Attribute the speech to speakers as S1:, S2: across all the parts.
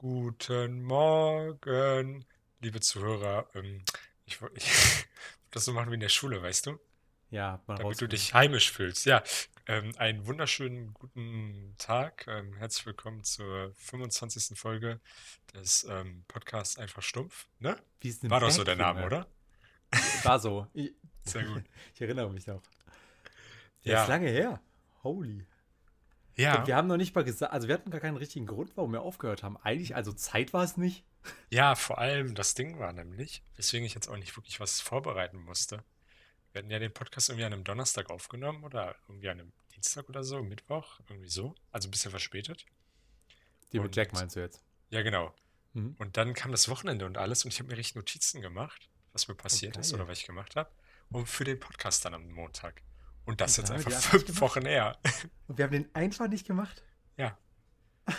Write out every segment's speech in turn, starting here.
S1: Guten Morgen, liebe Zuhörer. Ähm, ich wollte das so machen wie in der Schule, weißt du?
S2: Ja, mal
S1: Damit du dich heimisch fühlst. Ja, ähm, einen wunderschönen guten Tag. Ähm, herzlich willkommen zur 25. Folge des Podcasts Einfach Stumpf. Ne?
S2: Wie ist denn
S1: War doch so der Name, oder?
S2: War so. Ich,
S1: Sehr gut.
S2: ich erinnere mich noch. Ja,
S1: Ja,
S2: ist lange her. Holy. Und
S1: ja,
S2: wir haben noch nicht mal gesagt, also wir hatten gar keinen richtigen Grund, warum wir aufgehört haben. Eigentlich, also Zeit war es nicht.
S1: ja, vor allem das Ding war nämlich, weswegen ich jetzt auch nicht wirklich was vorbereiten musste. Wir hatten ja den Podcast irgendwie an einem Donnerstag aufgenommen oder irgendwie an einem Dienstag oder so, Mittwoch, irgendwie so. Also ein bisschen verspätet.
S2: Die mit Jack
S1: Und
S2: meinst du jetzt?
S1: ja, genau.
S2: Mhm.
S1: Und dann kam das Wochenende und alles und ich habe mir richtig Notizen gemacht, was mir passiert ist
S2: geil.
S1: oder was ich gemacht habe. Und für den Podcast dann am Montag. Und das jetzt einfach fünf. Wochen her.
S2: Und wir haben den einfach nicht gemacht.
S1: Ja,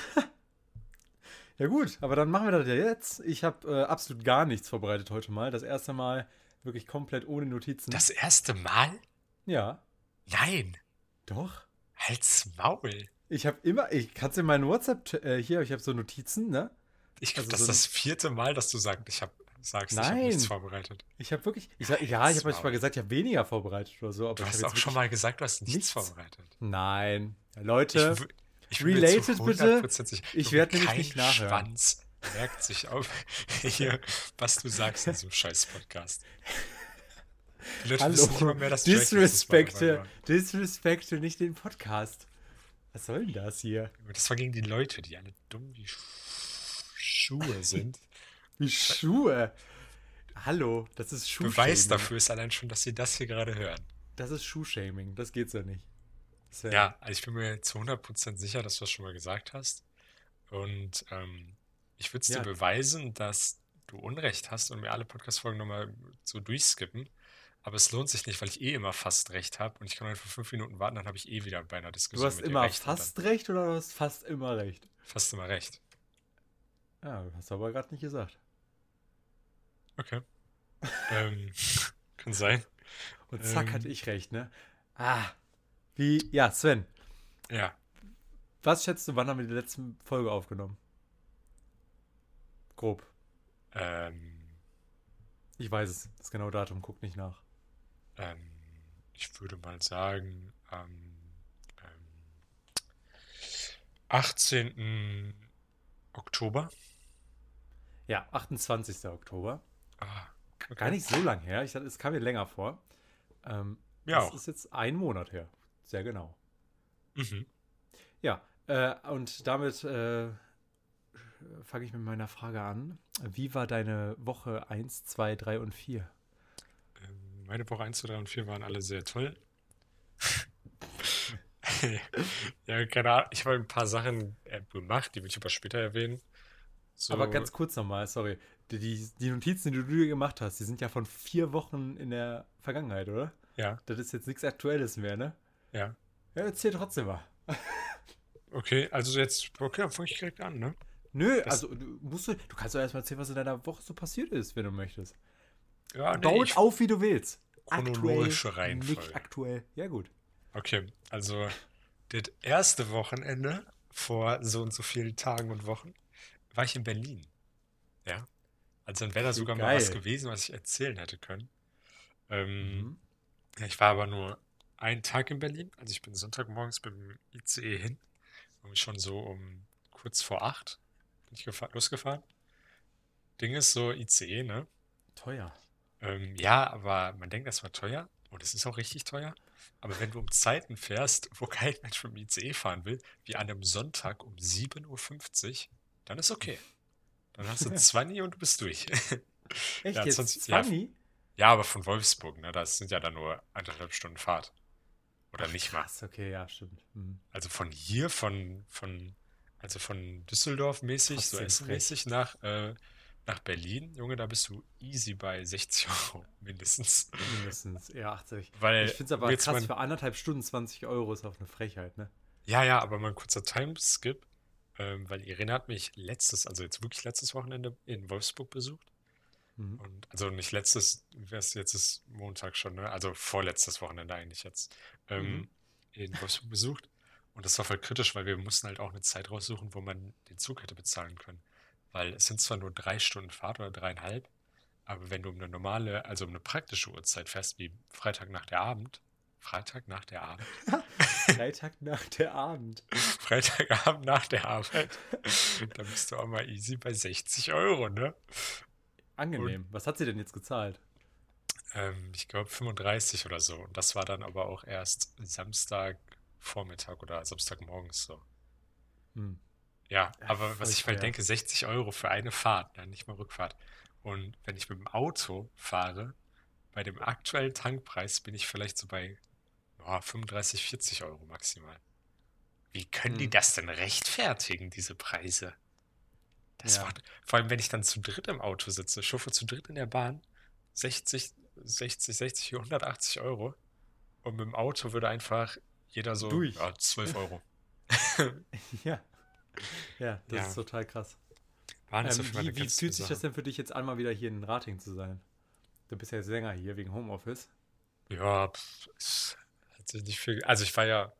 S2: Ja gut, aber dann machen wir das ja jetzt. Ich habe äh, absolut gar nichts vorbereitet heute mal. Das erste Mal wirklich komplett ohne Notizen.
S1: das erste Mal?
S2: Ja,
S1: Nein,
S2: doch.
S1: halt's Maul.
S2: Ich habe immer, ich kann es in meinen WhatsApp äh, hier, ich habe so Notizen, ne?
S1: Ich glaube,
S2: Also
S1: das
S2: so
S1: ist das vierte Mal, dass du sagst, ich hab, sagst, ich habe nichts
S2: nein,
S1: vorbereitet.
S2: ich habe wirklich, ich ja, ich habe manchmal gesagt, ich habe weniger vorbereitet oder so, aber
S1: Du
S2: ich
S1: hast auch schon mal gesagt, du hast nichts
S2: nichts.
S1: vorbereitet.
S2: Nein.
S1: Ich,
S2: Leute,
S1: ich zu
S2: related bitte. Ich werde nämlich nicht nachhören.
S1: Schwanz merkt sich auf hier, was du sagst in diesem scheiß Podcast. Die Leute wissen nicht mal
S2: Hallo,
S1: mehr, dass
S2: disrespekte, disrespekte nicht den Podcast. Was soll denn das hier?
S1: Das war gegen die Leute, die alle dumm wie Sch Schuhe sind.
S2: Wie Schuhe. Hallo, das ist
S1: Beweis
S2: Schuhshaming.
S1: dafür ist allein schon, dass sie das hier gerade hören.
S2: Das ist Schuhshaming. Das geht so nicht. Sven.
S1: Ja, also ich bin mir zu 100% sicher, dass du das schon mal gesagt hast. Und ähm, ich würde es dir
S2: Ja,
S1: beweisen, dass du Unrecht hast und mir alle Podcast-Folgen nochmal so durchskippen. Aber es lohnt sich nicht, weil ich eh immer fast recht habe und ich kann einfach fünf Minuten warten, dann habe ich eh wieder bei einer
S2: du
S1: Diskussion
S2: hast
S1: mit dir
S2: immer
S1: recht
S2: fast recht oder du hast fast immer recht?
S1: fast immer recht.
S2: Ja, hast du aber gerade nicht gesagt.
S1: Okay. Ähm, kann sein.
S2: Und zack, hatte
S1: Ähm,
S2: ich recht, ne? Ah, wie, ja, Sven,
S1: ja,
S2: was schätzt du, wann haben wir die letzte Folge aufgenommen? Grob.
S1: ähm,
S2: Ich weiß es. Das genaue Datum, guck nicht nach.
S1: ähm, ich würde mal sagen, am ähm, 18. Oktober.
S2: Ja, 28. Oktober.
S1: Ah,
S2: Gar nicht so lang her. Ich dachte, es kam mir länger vor. Ähm,
S1: Ja
S2: das ist jetzt ein Monat her. Sehr genau.
S1: Mhm.
S2: Ja, äh, und damit äh, fange ich mit meiner Frage an. Wie war deine Woche 1, 2, 3 und 4?
S1: Ähm, meine Woche 1, 2, 3 und 4 waren alle sehr toll. Ja, keine Ahnung. Ich habe ein paar Sachen äh, gemacht, die will ich aber später erwähnen.
S2: Aber
S1: So,
S2: ganz kurz nochmal, sorry. Die, die, die Notizen, die du dir gemacht hast, die sind ja von vier Wochen in der Vergangenheit, oder?
S1: ja,
S2: Das ist jetzt nichts Aktuelles mehr, ne?
S1: ja.
S2: Ja, erzähl trotzdem mal.
S1: Okay, also jetzt, okay, dann fange ich direkt an, ne?
S2: Nö,
S1: Das,
S2: also du musst du, du kannst doch erstmal erzählen, was in deiner Woche so passiert ist, wenn du möchtest.
S1: ja, nee,
S2: Baut
S1: ich,
S2: auf, wie du willst. Aktuell,
S1: chronologische
S2: nicht
S1: Reihenfolge.
S2: aktuell. Ja, gut.
S1: Okay, also das erste Wochenende vor so und so vielen Tagen und Wochen war ich in Berlin. Ja, also dann wäre da sogar mal was
S2: geil.
S1: gewesen, was ich erzählen hätte können. Ähm,
S2: Mhm.
S1: ich war aber nur einen Tag in Berlin. Also ich bin Sonntagmorgens mit dem ICE hin. Irgendwie schon so um kurz vor acht bin ich gefahr, losgefahren. Ding ist so ICE, ne?
S2: Teuer.
S1: Ähm, ja, aber man denkt, das war teuer. Und es ist auch richtig teuer. Aber wenn du um Zeiten fährst, wo kein Mensch mit dem ICE fahren will, wie an einem Sonntag um 7.50 Uhr, dann ist okay. Dann hast du 20 und du bist durch.
S2: Echt
S1: Ja,
S2: jetzt?
S1: 20, ja,
S2: 20?
S1: ja, aber von Wolfsburg, ne? Das sind ja dann nur anderthalb Stunden Fahrt. Oder
S2: Ach
S1: nicht mal.
S2: krass, okay, ja, stimmt. Mhm.
S1: Also von hier, von, von, also von Düsseldorf mäßig, so Essen-mäßig
S2: frech.
S1: nach, äh, nach Berlin, Junge, da bist du easy bei 60 Euro mindestens.
S2: Mindestens, eher 80. Ich
S1: Weil
S2: finde es aber krass,
S1: mein,
S2: für anderthalb Stunden 20 Euro ist auch eine Frechheit, ne?
S1: ja, ja, aber mal ein kurzer Timeskip, ähm, weil Irene hat mich letztes, also jetzt wirklich letztes Wochenende in Wolfsburg besucht.
S2: Mhm.
S1: Und also nicht letztes, jetzt ist Montag schon, ne? Also vorletztes Wochenende eigentlich jetzt,
S2: Mhm.
S1: ähm, in Wolfsburg besucht. Und das war voll kritisch, weil wir mussten halt auch eine Zeit raussuchen, wo man den Zug hätte bezahlen können. weil es sind zwar nur drei Stunden Fahrt oder dreieinhalb, aber wenn du um eine normale, also um eine praktische Uhrzeit fährst, wie Freitag nach der Abend, Freitag nach der Abend,
S2: Freitag nach der Abend.
S1: Freitagabend nach der Arbeit, dann bist du auch mal easy bei 60 Euro, ne?
S2: Angenehm. Was hat sie denn jetzt gezahlt?
S1: Ähm, ich glaube 35 oder so. Und das war dann aber auch erst Samstagvormittag oder Samstagmorgens so.
S2: Hm.
S1: Ja,
S2: Ja,
S1: aber was ich halt
S2: teuer.
S1: denke, 60 Euro für eine Fahrt, ne, nicht mal Rückfahrt. Und wenn ich mit dem Auto fahre, bei dem aktuellen Tankpreis bin ich vielleicht so bei ja, 35, 40 Euro maximal. Wie können die
S2: Hm.
S1: das denn rechtfertigen, diese Preise? Das
S2: Ja.
S1: macht, vor allem, wenn ich dann zu dritt im Auto sitze, schuffe zu dritt in der Bahn, 60, 60, 60, 180 Euro. Und mit dem Auto würde einfach jeder so,
S2: Durch.
S1: ja, 12 Euro.
S2: Ja. Ja, das
S1: Ja.
S2: ist total krass.
S1: Waren
S2: Ähm, wie wie fühlt sich das denn für dich jetzt einmal wieder hier in Rating zu sein? Du bist ja jetzt länger hier wegen Homeoffice.
S1: Ja, pf, es hat sich nicht viel. Also ich war ja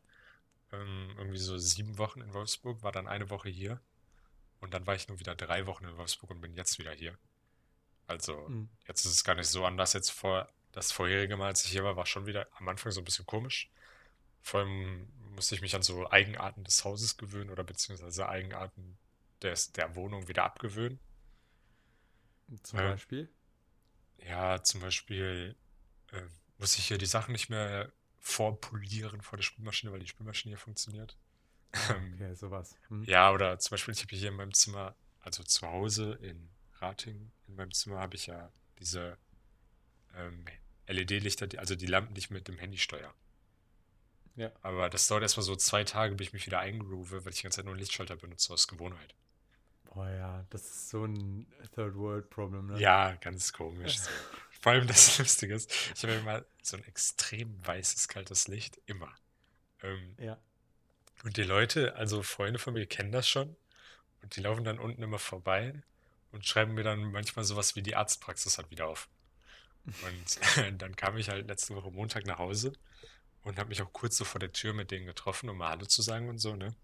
S1: ähm, irgendwie so sieben Wochen in Wolfsburg, war dann eine Woche hier und dann war ich nur wieder drei Wochen in Wolfsburg und bin jetzt wieder hier. Also
S2: Hm.
S1: jetzt ist es gar nicht so anders. Jetzt vor das vorherige Mal, als ich hier war, war schon wieder am Anfang so ein bisschen komisch. Vor allem musste ich mich an so Eigenarten des Hauses gewöhnen oder beziehungsweise Eigenarten des, der Wohnung wieder abgewöhnen.
S2: Zum
S1: Ja.
S2: Beispiel.
S1: Ja, zum Beispiel äh, muss ich hier die Sachen nicht mehr vorpolieren vor der Spülmaschine, weil die Spülmaschine hier funktioniert. Ähm,
S2: Okay, sowas. Hm.
S1: ja, oder zum Beispiel, ich habe hier in meinem Zimmer, also zu Hause in Ratingen, in meinem Zimmer habe ich ja diese ähm, LED-Lichter, also die Lampen, die ich mit dem Handy steuere.
S2: Ja.
S1: Aber das dauert erstmal so zwei Tage, bis ich mich wieder eingroove, weil ich die ganze Zeit nur einen Lichtschalter benutze aus Gewohnheit.
S2: Boah, ja, das ist so ein Third World Problem, ne?
S1: Ja, ganz komisch. Vor allem das Lustige ist, ich habe immer so ein extrem weißes, kaltes Licht, immer. Ähm,
S2: Ja.
S1: und die Leute, also Freunde von mir, kennen das schon. Und die laufen dann unten immer vorbei und schreiben mir dann manchmal sowas wie die Arztpraxis hat wieder auf. Und dann kam ich halt letzte Woche Montag nach Hause und habe mich auch kurz so vor der Tür mit denen getroffen, um mal Hallo zu sagen und so, ne? Und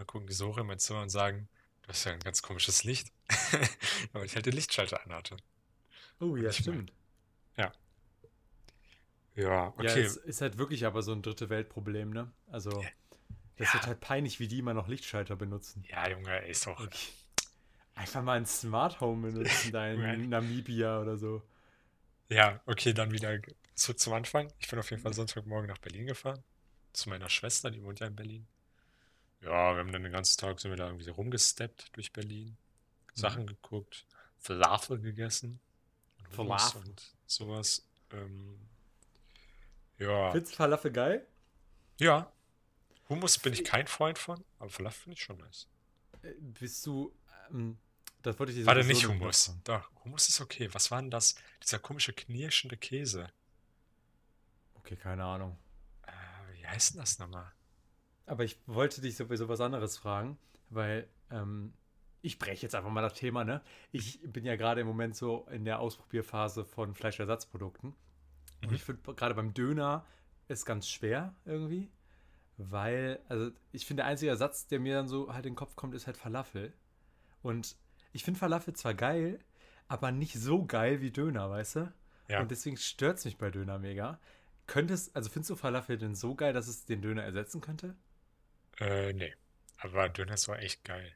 S1: dann gucken die so hoch in mein Zimmer und sagen, du hast ja ein ganz komisches Licht. Weil ich halt den Lichtschalter anhatte.
S2: Oh, ja,
S1: Ich mein-
S2: stimmt.
S1: Ja,
S2: Ja,
S1: okay.
S2: es ist halt wirklich aber so ein dritte Weltproblem, ne? Also,
S1: Ja.
S2: das
S1: Ja.
S2: wird halt peinlich, wie die immer noch Lichtschalter benutzen.
S1: Ja, Junge, ist auch.
S2: Okay. Einfach mal ein Smart Home benutzen, da in
S1: Right.
S2: Namibia oder so.
S1: Ja, okay, dann wieder zurück zum Anfang. Ich bin auf jeden Fall Sonntagmorgen nach Berlin gefahren. Zu meiner Schwester, die wohnt ja in Berlin. Ja, wir haben dann den ganzen Tag sind wir da irgendwie rumgesteppt durch Berlin. Sachen geguckt, Falafel gegessen.
S2: Falafel.
S1: Und sowas. Ähm, ja.
S2: Findest du Falafel geil?
S1: Ja. Hummus bin ich kein Freund von, aber Falafel finde ich schon nice.
S2: Äh, Bist du, ähm, das wollte ich dir
S1: Warte,
S2: sowieso
S1: nicht Hummus. Doch, Hummus ist okay. Was war denn das? Dieser komische knirschende Käse.
S2: Okay, keine Ahnung.
S1: Äh, wie heißt denn das nochmal?
S2: Aber ich wollte dich sowieso was anderes fragen, weil ähm, ich breche jetzt einfach mal das Thema, ne? Ich bin ja gerade im Moment so in der Ausprobierphase von Fleischersatzprodukten. Und
S1: Mhm.
S2: ich finde gerade beim Döner ist ganz schwer irgendwie, weil, also ich finde, der einzige Ersatz, der mir dann so halt in den Kopf kommt, ist halt Falafel. Und ich finde Falafel zwar geil, aber nicht so geil wie Döner, weißt du?
S1: Ja.
S2: Und deswegen stört es mich bei Döner mega. Könntest, also findest du Falafel denn so geil, dass es den Döner ersetzen könnte?
S1: Äh, nee. Aber Döner ist war echt geil.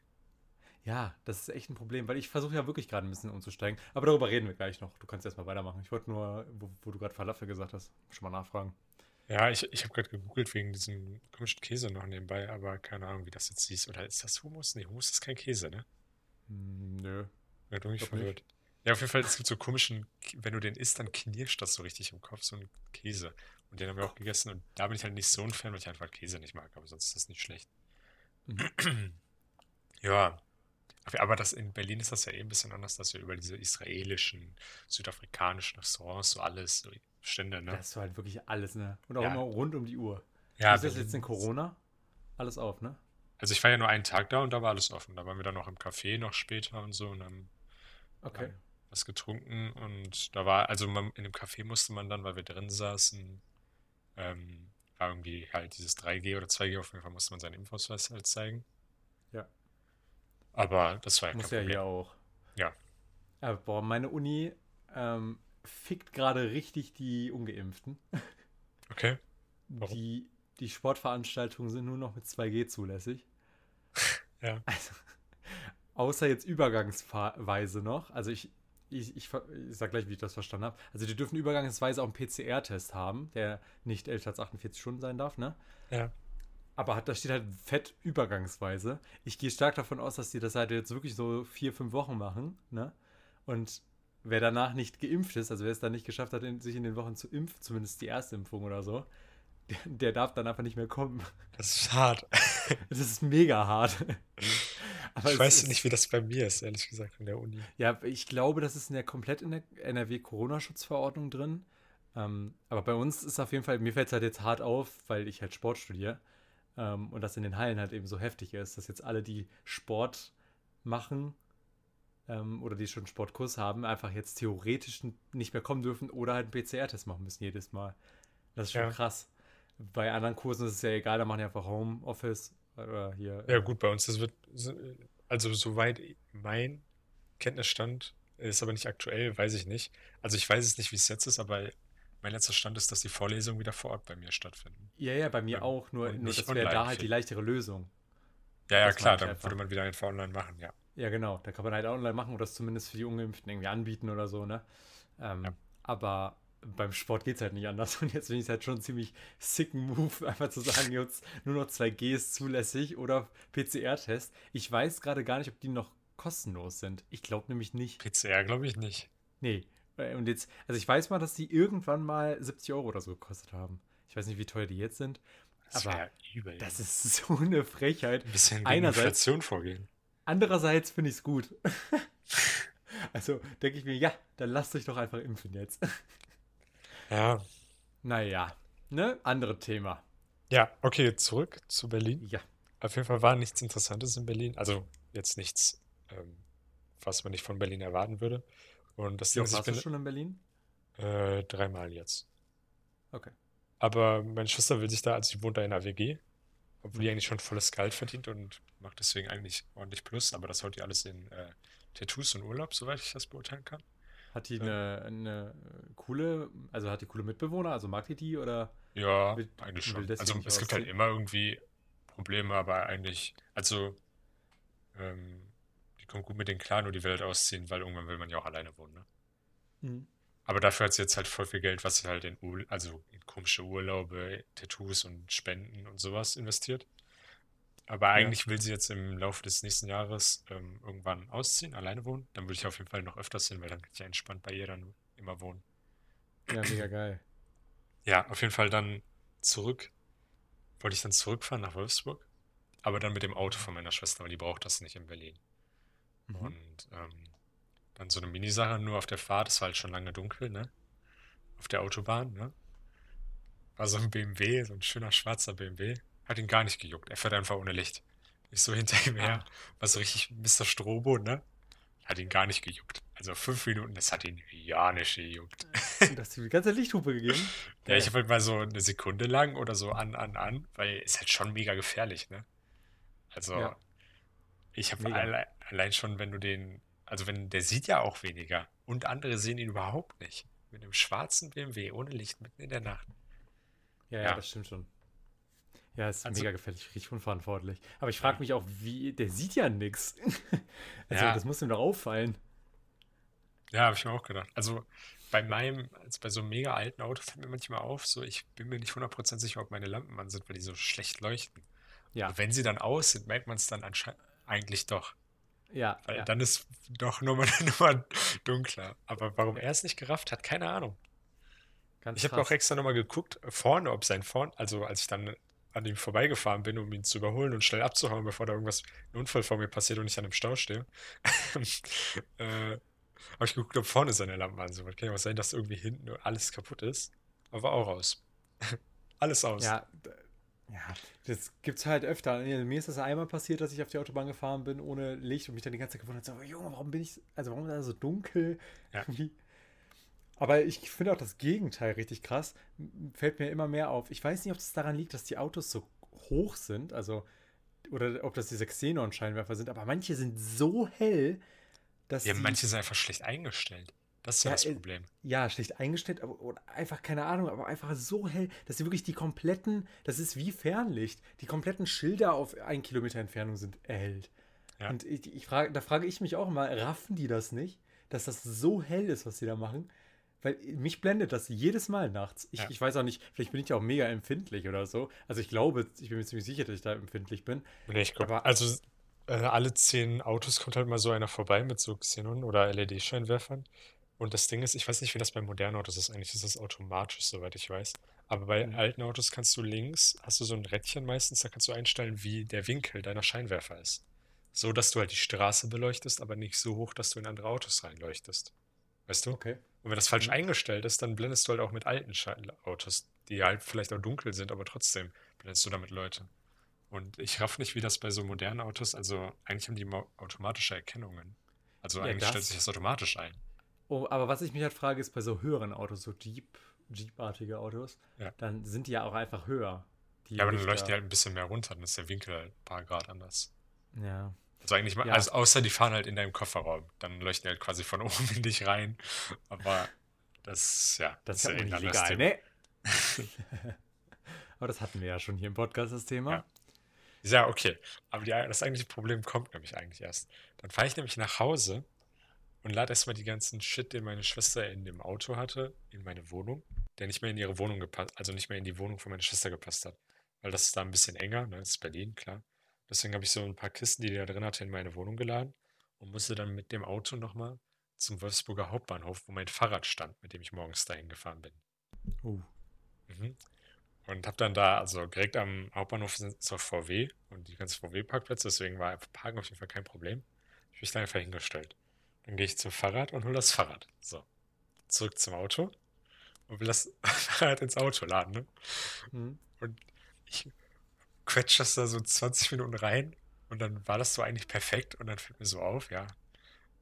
S2: Ja, das ist echt ein Problem, weil ich versuche ja wirklich gerade ein bisschen umzusteigen. Aber darüber reden wir gleich noch. Du kannst erstmal weitermachen. Ich wollte nur, wo, wo du gerade Falafel gesagt hast, schon mal nachfragen.
S1: Ja, ich, ich habe gerade gegoogelt wegen diesem komischen Käse noch nebenbei, aber keine Ahnung, wie das jetzt hieß. Oder ist das Hummus? Nee, Hummus ist kein Käse, ne?
S2: Hm, nö.
S1: Ja, du mich verwirrt. Ja, auf jeden Fall, es gibt so komischen, wenn du den isst, dann knirscht das so richtig im Kopf, so ein Käse. Und den haben wir auch gegessen und da bin ich halt nicht so ein Fan, weil ich einfach Käse nicht mag, aber sonst ist das nicht schlecht.
S2: Mhm.
S1: Ja, aber- das in Berlin ist das ja eh ein bisschen anders, dass wir über diese israelischen, südafrikanischen Restaurants so alles, so Stände, ne?
S2: Das war halt wirklich alles, ne? Und auch
S1: Ja.
S2: immer rund um die Uhr.
S1: Ja,
S2: ist das jetzt in Corona? Alles auf, ne?
S1: Also ich war ja nur einen Tag da und da war alles offen. Da waren wir dann noch im Café noch später und so und haben
S2: Okay.
S1: dann was getrunken und da war, also man, in dem Café musste man dann, weil wir drin saßen, ähm, war irgendwie halt dieses 3G oder 2G, auf jeden Fall musste man seinen Impfausweis halt zeigen.
S2: Ja.
S1: Aber das war ja
S2: Muss ja hier auch.
S1: Ja.
S2: Aber boah, meine Uni ähm, fickt gerade richtig die Ungeimpften.
S1: Okay. Warum?
S2: Die, die Sportveranstaltungen sind nur noch mit 2G zulässig.
S1: Ja.
S2: Also, außer jetzt übergangsweise noch. Also ich, ich, ich, ich sag gleich, wie ich das verstanden habe. Also die dürfen übergangsweise auch einen PCR-Test haben, der nicht älter als 48 Stunden sein darf, ne?
S1: Ja.
S2: Aber hat, da steht halt fett übergangsweise. Ich gehe stark davon aus, dass die das halt jetzt wirklich so vier, fünf Wochen machen, ne? Und wer danach nicht geimpft ist, also wer es dann nicht geschafft hat, sich in den Wochen zu impfen, zumindest die Erstimpfung oder so, der, der darf dann einfach nicht mehr kommen.
S1: Das ist hart.
S2: Das ist mega hart. Aber
S1: ich weiß
S2: ist-
S1: nicht, wie das bei mir ist, ehrlich gesagt, in der Uni.
S2: Ja, ich glaube, das ist in der komplett in der NRW-Corona-Schutzverordnung drin. Ähm, aber bei uns ist auf jeden Fall, mir fällt es halt jetzt hart auf, weil ich halt Sport studiere. Ähm, und das in den Hallen halt eben so heftig ist, dass jetzt alle, die Sport machen ähm, oder die schon einen Sportkurs haben, einfach jetzt theoretisch nicht mehr kommen dürfen oder halt einen PCR-Test machen müssen jedes Mal. Das ist schon
S1: Ja.
S2: krass. Bei anderen Kursen ist es ja egal, da machen die einfach Homeoffice oder hier.
S1: Ja, gut, bei uns, das wird, also soweit mein Kenntnisstand ist aber nicht aktuell, weiß ich nicht. Also ich weiß es nicht, wie es jetzt ist, aber mein letzter Stand ist, dass die Vorlesungen wieder vor Ort bei mir stattfinden.
S2: Ja, ja, bei mir
S1: Und-
S2: auch, nur, nur
S1: nicht
S2: das wäre da halt die leichtere Lösung.
S1: Ja, ja,
S2: Das
S1: klar, dann
S2: einfach.
S1: würde man wieder einfach online machen, ja.
S2: Ja, genau. Da kann man halt online machen oder das zumindest für die Ungeimpften irgendwie anbieten oder so, ne? Ähm,
S1: Ja.
S2: Aber beim Sport geht es halt nicht anders. Und jetzt finde ich es halt schon ziemlich sicken Move, einfach zu sagen, jetzt nur noch 2G ist zulässig oder PCR-Test. Ich weiß gerade gar nicht, ob die noch kostenlos sind. Ich glaube nämlich nicht.
S1: PCR glaube ich nicht.
S2: Nee. Äh, Und jetzt, also ich weiß mal, dass die irgendwann mal 70 Euro oder so gekostet haben. Ich weiß nicht, wie teuer die jetzt sind.
S1: Das
S2: Aber
S1: wäre übel.
S2: Das ist so eine Frechheit.
S1: ein bisschen
S2: einerseits-
S1: Inflation vorgehen.
S2: Andererseits finde ich es gut. also denke ich mir, ja, dann lasst euch doch einfach impfen jetzt.
S1: Ja.
S2: naja, ne? Andere Thema.
S1: Ja, okay, zurück zu Berlin.
S2: Ja.
S1: Auf jeden Fall war nichts Interessantes in Berlin. Also jetzt nichts, ähm, was man nicht von Berlin erwarten würde. Und das Ding ist, ich
S2: warst du
S1: bin
S2: schon in Berlin?
S1: äh, dreimal jetzt.
S2: Okay.
S1: Aber meine Schwester will sich da, also sie wohnt da in einer WG, obwohl die eigentlich schon volles Gehalt verdient und macht deswegen eigentlich ordentlich Plus, aber das haut die alles in äh, Tattoos und Urlaub, soweit ich das beurteilen kann.
S2: Hat die
S1: Ja.
S2: eine, eine coole, also hat die coole Mitbewohner, also mag die die oder?
S1: Ja,
S2: Will-
S1: eigentlich schon. Also es gibt halt immer irgendwie Probleme, aber eigentlich, also ähm, kommt gut mit denen klar, nur die will halt ausziehen, weil irgendwann will man ja auch alleine wohnen, ne?
S2: Mhm.
S1: Aber dafür hat sie jetzt halt voll viel Geld, was sie halt in, Ur also in komische Urlaube, Tattoos und Spenden und sowas investiert. Aber eigentlich will sie jetzt im Laufe des nächsten Jahres ähm, irgendwann ausziehen, alleine wohnen. Dann würde ich auf jeden Fall noch öfters hin, weil dann kann ich ja entspannt bei ihr dann immer wohnen.
S2: Ja, mega geil.
S1: Ja, auf jeden Fall dann zurück. Wollte ich dann zurückfahren nach Wolfsburg, aber dann mit dem Auto von meiner Schwester, weil die braucht das nicht in Berlin.
S2: Mhm.
S1: Und ähm, dann so eine Minisache nur auf der Fahrt, es war halt schon lange dunkel, ne? Auf der Autobahn, ne? War so ein BMW, so ein schöner schwarzer BMW. Hat ihn gar nicht gejuckt. Er fährt einfach ohne Licht. Ich so hinter ihm her, war so richtig Mr. Strobo, ne? Hat ihn gar nicht gejuckt. Also fünf Minuten, das hat ihn ja nicht gejuckt.
S2: Und hast du die ganze Lichthupe gegeben?
S1: Ja, ich habe halt mal so eine Sekunde lang oder so an, an, an, weil ist halt schon mega gefährlich, ne? Also,
S2: Ja.
S1: ich habe
S2: Mega.
S1: Allein, schon, wenn du den, also wenn, der sieht ja auch weniger und andere sehen ihn überhaupt nicht. Mit einem schwarzen BMW ohne Licht mitten in der Nacht.
S2: Ja, ja,
S1: Ja.
S2: das stimmt schon. Ja, ist
S1: Also-
S2: mega gefährlich, richtig unverantwortlich. Aber ich frage
S1: Ja.
S2: mich auch, wie, der sieht ja nichts. Also,
S1: Ja.
S2: das muss ihm doch auffallen.
S1: Ja, habe ich mir auch gedacht. Also bei meinem, also bei so einem mega alten Auto fällt mir manchmal auf, so ich bin mir nicht 100% sicher, ob meine Lampen an sind, weil die so schlecht leuchten.
S2: Ja,
S1: Aber wenn sie dann aus sind, merkt man es dann anscheinend eigentlich doch.
S2: Ja,
S1: Weil
S2: ja.
S1: dann ist doch nur mal, nur mal dunkler. Aber warum er es nicht gerafft hat, keine Ahnung.
S2: Ganz
S1: Ich habe auch extra nochmal geguckt, vorne, ob sein vorn, also als ich dann an ihm vorbeigefahren bin, um ihn zu überholen und schnell abzuhauen, bevor da irgendwas, ein Unfall vor mir passiert und ich an einem Stau stehe, äh, habe ich geguckt, ob vorne seine Lampen an sind. Kann ja auch sein, dass irgendwie hinten alles kaputt ist. Aber auch aus. Alles aus.
S2: Ja, ja, das gibt's halt öfter. Mir ist das einmal passiert, dass ich auf die Autobahn gefahren bin ohne Licht und mich dann die ganze Zeit gewundert habe, so, Junge, warum bin ich, also warum ist das so dunkel?
S1: Ja.
S2: Aber ich finde auch das Gegenteil richtig krass. Fällt mir immer mehr auf. Ich weiß nicht, ob es daran liegt, dass die Autos so hoch sind, also oder ob das diese Xenon-Scheinwerfer sind, aber manche sind so hell, dass
S1: Ja, manche sind einfach schlecht eingestellt. Das ist ja,
S2: Ja,
S1: das
S2: äh,
S1: Problem.
S2: ja, schlecht eingestellt, aber einfach keine Ahnung, aber einfach so hell, dass sie wirklich die kompletten, das ist wie Fernlicht, die kompletten Schilder auf ein Kilometer Entfernung sind erhellt.
S1: Ja.
S2: Und ich, ich frage, da frage ich mich auch mal, raffen die das nicht, dass das so hell ist, was sie da machen? Weil mich blendet das jedes Mal nachts. Ich,
S1: Ja.
S2: ich weiß auch nicht, vielleicht bin ich ja auch mega empfindlich oder so. Also ich glaube, ich bin mir ziemlich sicher, dass ich da empfindlich bin.
S1: Nee, ich glaub,
S2: aber-
S1: also äh, alle zehn Autos kommt halt mal so einer vorbei mit so Xenon- oder LED-Scheinwerfern. Und das Ding ist, ich weiß nicht, wie das bei modernen Autos ist. Eigentlich ist das automatisch, soweit ich weiß. Aber bei
S2: Mhm.
S1: alten Autos kannst du links, hast du so ein Rädchen meistens, da kannst du einstellen, wie der Winkel deiner Scheinwerfer ist. So, dass du halt die Straße beleuchtest, aber nicht so hoch, dass du in andere Autos reinleuchtest. Weißt du?
S2: Okay.
S1: Und wenn das falsch
S2: Mhm.
S1: eingestellt ist, dann blendest du halt auch mit alten Autos, die halt vielleicht auch dunkel sind, aber trotzdem blendest du damit Leute. Und ich raff nicht, wie das bei so modernen Autos, also eigentlich haben die automatische Erkennungen. Also
S2: Ja,
S1: eigentlich stellt sich das automatisch ein.
S2: Oh, aber was ich mich halt frage, ist bei so höheren Autos, so Jeep, Jeep-artige Autos,
S1: Ja.
S2: dann sind die ja auch einfach höher.
S1: Ja, aber dann leuchten die halt ein bisschen mehr runter, dann ist der Winkel halt ein paar Grad anders.
S2: Ja.
S1: Also eigentlich, mal,
S2: Ja.
S1: also außer die fahren halt in deinem Kofferraum, dann leuchten die halt quasi von oben in dich rein. Aber das, ja,
S2: Das ist
S1: ja
S2: nicht legal, ne? aber das hatten wir ja schon hier im Podcast, das Thema.
S1: Ja. Ja, okay. Aber die, das eigentliche Problem kommt nämlich eigentlich erst. Dann fahre ich nämlich nach Hause und lade erstmal die ganzen Shit, den meine Schwester in dem Auto hatte, in meine Wohnung, der nicht mehr in ihre Wohnung gepasst, also nicht mehr in die Wohnung von meiner Schwester gepasst hat. Weil das ist da ein bisschen enger, ne? Das ist Berlin, klar. Deswegen habe ich so ein paar Kisten, die die da drin hatte, in meine Wohnung geladen und musste dann mit dem Auto nochmal zum Wolfsburger Hauptbahnhof, wo mein Fahrrad stand, mit dem ich morgens dahin gefahren bin.
S2: Uh.
S1: Mhm. Und habe dann da, also direkt am Hauptbahnhof sind zur VW und die ganzen VW-Parkplätze, deswegen war einfach Parken auf jeden Fall kein Problem. Ich habe mich da einfach hingestellt. Dann gehe ich zum Fahrrad und hole das Fahrrad. So. Zurück zum Auto und will das Fahrrad ins Auto laden, ne?
S2: Hm.
S1: Und ich quetsche das da so 20 Minuten rein und dann war das so eigentlich perfekt und dann fällt mir so auf, ja,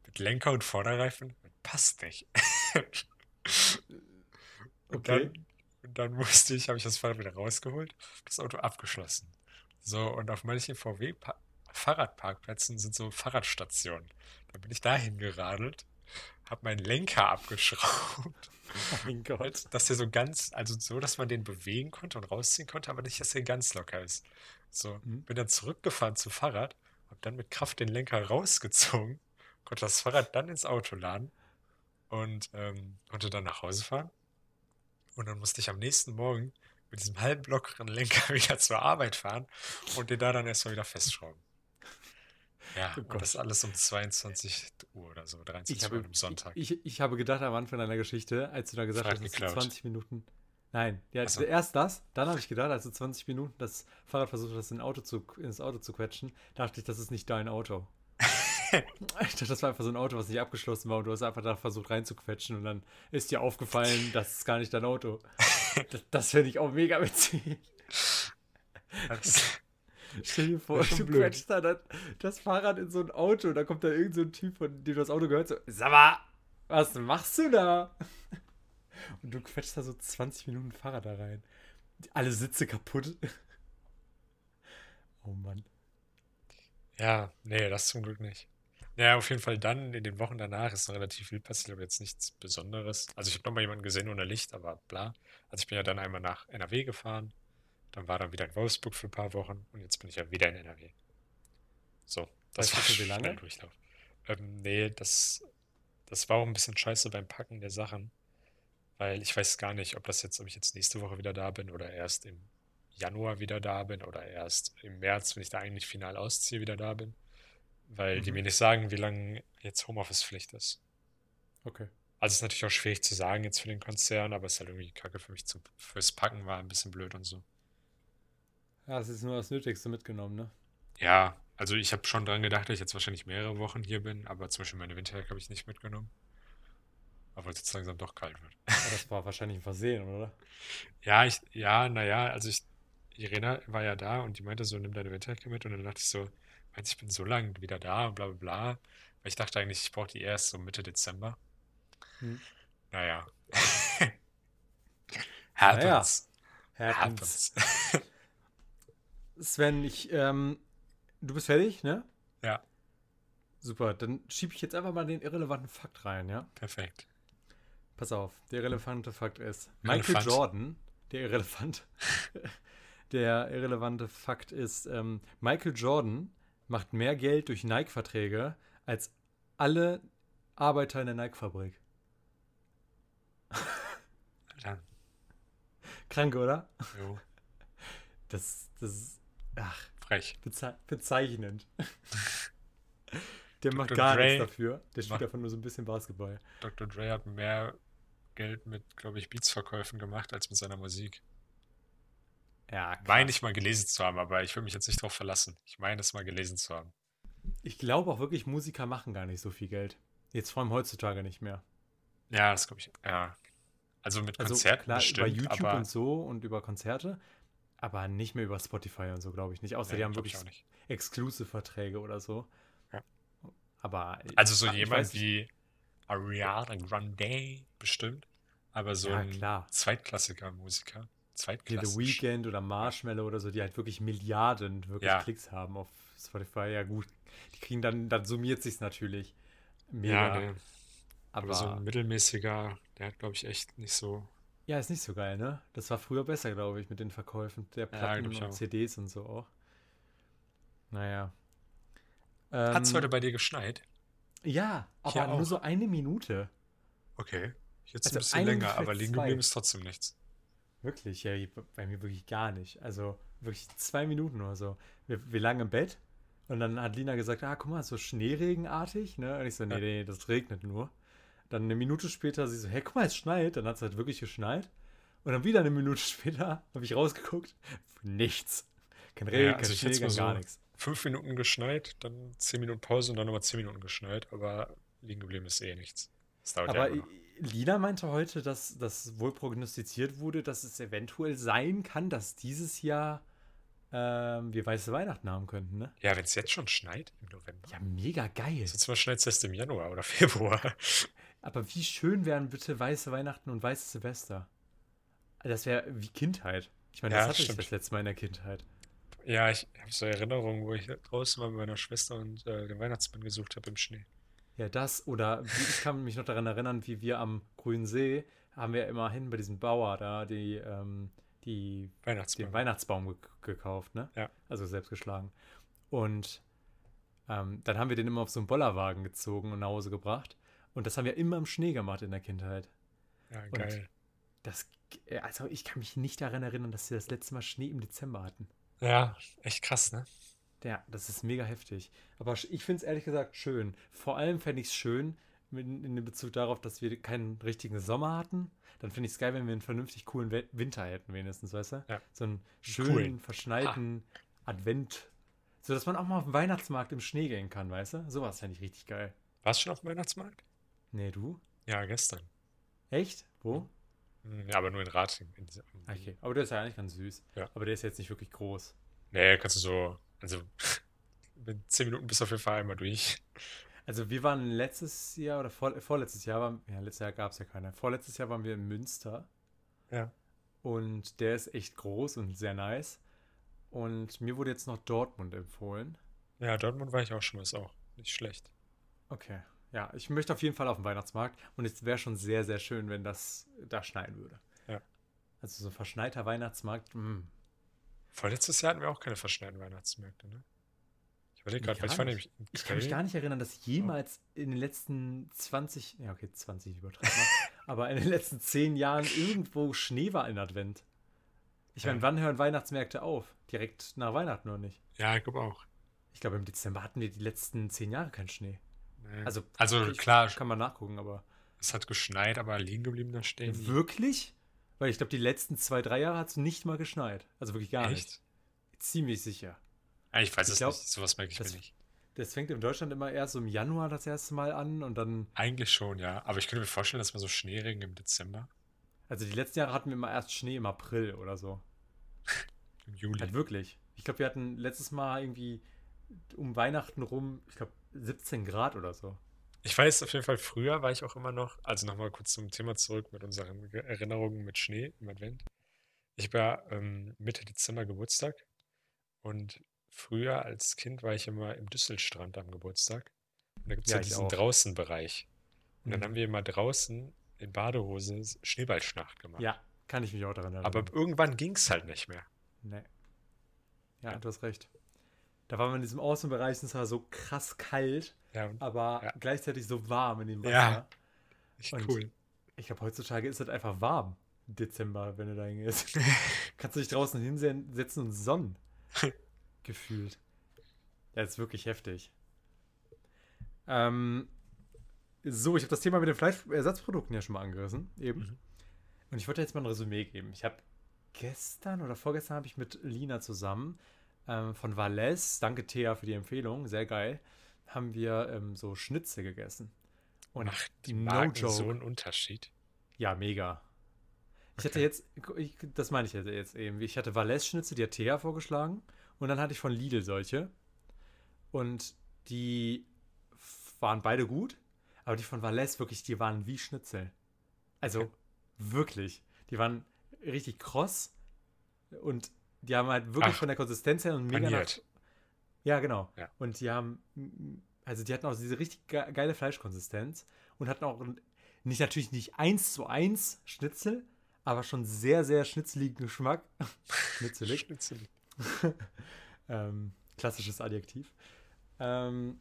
S1: mit Lenker und Vorderreifen passt nicht. Und
S2: Okay.
S1: dann, und dann musste ich, habe ich das Fahrrad wieder rausgeholt, das Auto abgeschlossen. So, und auf manchen VW-Fahrradparkplätzen sind so Fahrradstationen. Da bin ich dahin geradelt, habe meinen Lenker abgeschraubt.
S2: Mein Gott.
S1: Dass der so ganz, also so, dass man den bewegen konnte und rausziehen konnte, aber nicht, dass der ganz locker ist. So,
S2: Mhm.
S1: bin dann zurückgefahren zum Fahrrad, habe dann mit Kraft den Lenker rausgezogen, konnte das Fahrrad dann ins Auto laden und ähm, konnte dann nach Hause fahren. Und dann musste ich am nächsten Morgen mit diesem halb lockeren Lenker wieder zur Arbeit fahren und den da dann erstmal wieder festschrauben. Ja,
S2: Oh
S1: das alles um 22 Uhr oder so, 23
S2: Ich
S1: Uhr am Sonntag.
S2: ich, ich habe gedacht am Anfang deiner Geschichte, als du da gesagt
S1: Frag
S2: hast, dass du
S1: geklaut.
S2: 20 Minuten. Nein, ja,
S1: Ach so.
S2: erst das, dann habe ich gedacht, als du 20 Minuten das Fahrrad versucht hast, in Auto zu, ins Auto zu quetschen, dachte ich, das ist nicht dein Auto. ich dachte, das war einfach so ein Auto, was nicht abgeschlossen war und du hast einfach da versucht reinzuquetschen und dann ist dir aufgefallen, das ist gar nicht dein Auto. Das, das finde ich auch mega witzig.
S1: Das,
S2: Stell dir vor, du
S1: blöd.
S2: quetscht da dann das Fahrrad in so ein Auto und da kommt da irgend so ein Typ, von dem du das Auto gehört, so, sag mal, was machst du da? Und du quetschst da so 20 Minuten Fahrrad da rein. Alle Sitze kaputt. Oh Mann.
S1: Ja, nee, das zum Glück nicht. Ja, auf jeden Fall dann, in den Wochen danach ist noch relativ viel passiert, aber jetzt nichts Besonderes. Also ich habe noch mal jemanden gesehen ohne Licht, aber bla. Also ich bin ja dann einmal nach NRW gefahren, dann war dann wieder in Wolfsburg für ein paar Wochen und jetzt bin ich ja wieder in NRW. So, das
S2: Weißt
S1: war
S2: schon, wie lange?
S1: Schnelldurchlauf. Ähm, nee, das, das war auch ein bisschen scheiße beim Packen der Sachen, weil ich weiß gar nicht, ob das jetzt, ob ich jetzt nächste Woche wieder da bin oder erst im Januar wieder da bin oder erst im März, wenn ich da eigentlich final ausziehe, wieder da bin. Weil die
S2: Mhm.
S1: mir nicht sagen, wie lange jetzt Homeoffice-Pflicht ist.
S2: Okay.
S1: Also ist natürlich auch schwierig zu sagen jetzt für den Konzern, aber es ist halt irgendwie kacke für mich zum, fürs Packen war ein bisschen blöd und so.
S2: Ja, es ist nur das Nötigste mitgenommen, ne?
S1: Ja, also ich habe schon dran gedacht, dass ich jetzt wahrscheinlich mehrere Wochen hier bin, aber zum Beispiel meine Winterjacke habe ich nicht mitgenommen. Aber es jetzt langsam doch kalt wird.
S2: Aber das war wahrscheinlich ein Versehen, oder?
S1: Ja, ich, ja, naja, also ich, Irena war ja da und die meinte so, nimm deine Winterjacke mit und dann dachte ich so, meinst ich bin so lange wieder da und bla bla bla. Weil ich dachte eigentlich, ich brauche die erst so Mitte Dezember.
S2: Hm.
S1: Naja.
S2: Naja.
S1: Happens.
S2: Happens. Sven, ich, ähm, du bist fertig, ne?
S1: Ja.
S2: Super, dann schiebe ich jetzt einfach mal den irrelevanten Fakt rein, ja?
S1: Perfekt.
S2: Pass auf, der irrelevante Fakt ist, Michael
S1: Relevant.
S2: Jordan, der irrelevant, der irrelevante Fakt ist, ähm, Michael Jordan macht mehr Geld durch Nike-Verträge als alle Arbeiter in der Nike-Fabrik. Krank, oder?
S1: jo,
S2: Das, das ist, ach,
S1: frech.
S2: Beze bezeichnend. Der macht
S1: Dr.
S2: gar
S1: Dre
S2: nichts dafür. Der spielt einfach nur so ein bisschen Basketball.
S1: Dr. Dre hat mehr Geld mit, glaube ich, Beats-Verkäufen gemacht als mit seiner Musik.
S2: Ja,
S1: Meine ich mal gelesen zu haben, aber ich will mich jetzt nicht darauf verlassen. Ich meine es mal gelesen zu haben.
S2: Ich glaube auch wirklich, Musiker machen gar nicht so viel Geld. Jetzt vor allem heutzutage nicht mehr.
S1: Ja, das glaube ich. Ja. Also mit
S2: Also
S1: Konzerten
S2: klar,
S1: bestimmt,
S2: über YouTube
S1: aber
S2: und so und über Konzerte, aber nicht mehr über Spotify und so, glaube ich nicht. Außer
S1: Nee,
S2: die haben wirklich. Exclusive-Verträge oder so.
S1: Ja.
S2: Aber
S1: Also so jemand wie Ariana Grande bestimmt, aber so
S2: Ja,
S1: ein
S2: klar.
S1: zweitklassiger Musiker.
S2: Hier
S1: Zweitklassig.
S2: The Weeknd oder Marshmallow oder so, die halt wirklich Milliarden wirklich
S1: Ja.
S2: Klicks haben auf Spotify. Ja gut, die kriegen dann, dann summiert sich's natürlich. Mega.
S1: Ja, ne.
S2: aber
S1: Aber so ein mittelmäßiger, der hat, glaube ich, echt nicht so.
S2: Ja, ist nicht so geil, ne? Das war früher besser, glaube ich, mit den Verkäufen der
S1: Ja,
S2: Platten
S1: ich
S2: und. CDs und so auch. Naja.
S1: Hat es
S2: Ähm,
S1: heute bei dir geschneit?
S2: Ja, aber nur so eine Minute.
S1: Okay. Jetzt
S2: Also
S1: ein bisschen länger, aber liegen geblieben ist trotzdem nichts.
S2: Wirklich, ja, bei mir wirklich gar nicht. Also wirklich zwei Minuten oder so. Wir, wir lagen im Bett und dann hat Lina gesagt, ah, guck mal, so schneeregenartig, ne? Und ich so, nee,
S1: Ja.
S2: nee, das regnet nur. Dann eine Minute später, sie so, hey, guck mal, es schneit. Dann hat es halt wirklich geschneit. Und dann wieder eine Minute später habe ich rausgeguckt. Nichts. Kein Regen,
S1: Ja,
S2: kein
S1: also ich
S2: Schnee, kein gar
S1: so
S2: nichts.
S1: fünf Minuten geschneit, dann zehn Minuten Pause und dann nochmal zehn Minuten geschneit, aber liegen geblieben ist eh nichts. Ja
S2: Aber
S1: noch.
S2: Lina meinte heute, dass das wohl prognostiziert wurde, dass es eventuell sein kann, dass dieses Jahr ähm, wir weiße Weihnachten haben könnten, ne?
S1: Ja, wenn es jetzt schon schneit im November.
S2: Ja, mega geil.
S1: Sonst mal schneit es erst im Januar oder Februar.
S2: Aber wie schön wären bitte weiße Weihnachten und weiße Silvester? Das wäre wie Kindheit. Ich meine,
S1: Ja,
S2: das hatte ich
S1: stimmt.
S2: das letzte Mal in der Kindheit.
S1: Ja, ich habe so Erinnerungen, wo ich draußen war mit meiner Schwester und äh, den Weihnachtsmann gesucht habe im Schnee.
S2: Ja, das oder ich kann mich noch daran erinnern, wie wir am Grünen See haben wir immerhin bei diesem Bauer da die, ähm, die
S1: Weihnachtsmann.
S2: den Weihnachtsbaum ge gekauft, ne?
S1: Ja.
S2: Also selbst geschlagen. Und ähm, dann haben wir den immer auf so einen Bollerwagen gezogen und nach Hause gebracht. Und das haben wir immer im Schnee gemacht in der Kindheit.
S1: ja, geil.
S2: Das, äh, also ich kann mich nicht daran erinnern, dass wir das letzte Mal Schnee im Dezember hatten.
S1: Ja, echt krass, ne?
S2: Ja, das ist mega heftig. Aber ich finde es ehrlich gesagt schön. Vor allem fände ich es schön, in Bezug darauf, dass wir keinen richtigen Sommer hatten. Dann finde ich es geil, wenn wir einen vernünftig coolen Winter hätten, wenigstens, weißt du?
S1: Ja.
S2: So einen schönen,
S1: Coolen.
S2: verschneiten Advent. So dass man auch mal auf den Weihnachtsmarkt im Schnee gehen kann, weißt du? Sowas fände ich richtig geil.
S1: Warst du schon auf dem Weihnachtsmarkt?
S2: Nee, du?
S1: Ja, gestern.
S2: Echt? Wo?
S1: Hm, Ja, aber nur in Rating. In dieser-
S2: Okay, aber der ist ja eigentlich ganz süß.
S1: Ja.
S2: Aber der ist jetzt nicht wirklich groß.
S1: Nee, kannst du so, also mit zehn Minuten bist du auf jeden Fall einmal durch.
S2: Also wir waren letztes Jahr oder vor, vorletztes Jahr, waren, ja, letztes Jahr gab es ja keine. Vorletztes Jahr waren wir in Münster.
S1: Ja.
S2: Und der ist echt groß und sehr nice. Und mir wurde jetzt noch Dortmund empfohlen.
S1: Ja, Dortmund war ich auch schon mal, ist auch nicht schlecht.
S2: Okay. Ja, ich möchte auf jeden Fall auf den Weihnachtsmarkt. Und es wäre schon sehr, sehr schön, wenn das da schneien würde.
S1: Ja.
S2: Also so ein verschneiter Weihnachtsmarkt. mm.
S1: Vorletztes Jahr hatten wir auch keine verschneiten Weihnachtsmärkte, ne? Ich überlege gerade, weil ich
S2: nicht.
S1: nämlich
S2: Ich kann mich gar nicht erinnern, dass jemals in den letzten 20, ja okay, 20 übertreiben aber in den letzten 10 Jahren irgendwo Schnee war in Advent. Ich meine,
S1: Ja.
S2: wann hören Weihnachtsmärkte auf? Direkt nach Weihnachten oder nicht?
S1: Ja, ich glaube auch.
S2: Ich glaube, im Dezember hatten wir die letzten 10 Jahre keinen Schnee.
S1: Nee.
S2: Also,
S1: also
S2: ich-
S1: klar,
S2: Kann man nachgucken, aber.
S1: es hat geschneit, aber liegen geblieben da stehen.
S2: Wirklich? Weil ich glaube, die letzten zwei, drei Jahre hat es nicht mal geschneit. Also wirklich gar nicht.
S1: Echt?
S2: Ziemlich sicher.
S1: Ich weiß
S2: Ich
S1: es
S2: glaub,
S1: nicht. Sowas merke ich
S2: das-
S1: mir nicht.
S2: Das fängt in Deutschland immer erst so im Januar das erste Mal an und dann.
S1: Eigentlich schon, ja. Aber ich könnte mir vorstellen, dass wir so Schneeregen im Dezember,
S2: Also die letzten Jahre hatten wir immer erst Schnee im April oder so.
S1: im Juli.
S2: Halt wirklich. Ich glaube, wir hatten letztes Mal irgendwie um Weihnachten rum, ich glaube, 17 Grad oder so.
S1: Ich weiß auf jeden Fall, früher war ich auch immer noch, also nochmal kurz zum Thema zurück mit unseren Ge- Erinnerungen mit Schnee im Advent. Ich war ähm, Mitte Dezember Geburtstag und früher als Kind war ich immer im Düsselstrand am Geburtstag Und da gibt es
S2: Ja,
S1: ja diesen. Draußenbereich. Und dann
S2: Mhm.
S1: haben wir immer draußen in Badehose Schneeballschlacht gemacht.
S2: Ja, kann ich mich auch daran
S1: Aber
S2: erinnern.
S1: irgendwann ging es halt nicht mehr.
S2: Nee. Ja,
S1: Ja.
S2: du hast recht. Da war man in diesem Außenbereich, es war so krass kalt,
S1: Ja, und
S2: aber
S1: Ja.
S2: gleichzeitig so warm in dem Wasser.
S1: Ja. echt
S2: Und
S1: cool.
S2: ich glaube, heutzutage ist es einfach warm. im Dezember, wenn du da hingehst. Kannst du dich draußen hinsetzen und sonnen. Gefühlt. Ja, ist wirklich heftig. Ähm, so, ich habe das Thema mit den Fleischersatzprodukten ja schon mal angerissen, eben.
S1: Mhm.
S2: Und ich wollte jetzt mal ein Resümee geben. Ich habe gestern oder vorgestern habe ich mit Lina zusammen ähm, von Valais, danke Thea für die Empfehlung, sehr geil, haben wir ähm, so Schnitzel gegessen. Und
S1: Macht die
S2: no
S1: Marken
S2: joke.
S1: so einen Unterschied?
S2: Ja, mega. Ich hatte
S1: Okay.
S2: jetzt, ich, das meine ich jetzt- eben. Ich hatte Valais-Schnitzel, die hat Thea vorgeschlagen. Und dann hatte ich von Lidl solche. Und die waren beide gut. Aber die von Valais wirklich, die waren wie Schnitzel. Also
S1: Okay.
S2: wirklich. Die waren richtig kross. Und die haben halt wirklich
S1: Ach,
S2: von der Konsistenz her und mega nach, ja, genau.
S1: Ja.
S2: Und die haben, also die hatten auch diese richtig ge geile Fleischkonsistenz und hatten auch nicht natürlich nicht eins zu eins Schnitzel, aber schon sehr, sehr schnitzeligen Geschmack. Schnitzelig.
S1: Schnitzel.
S2: ähm, klassisches Adjektiv. Ähm,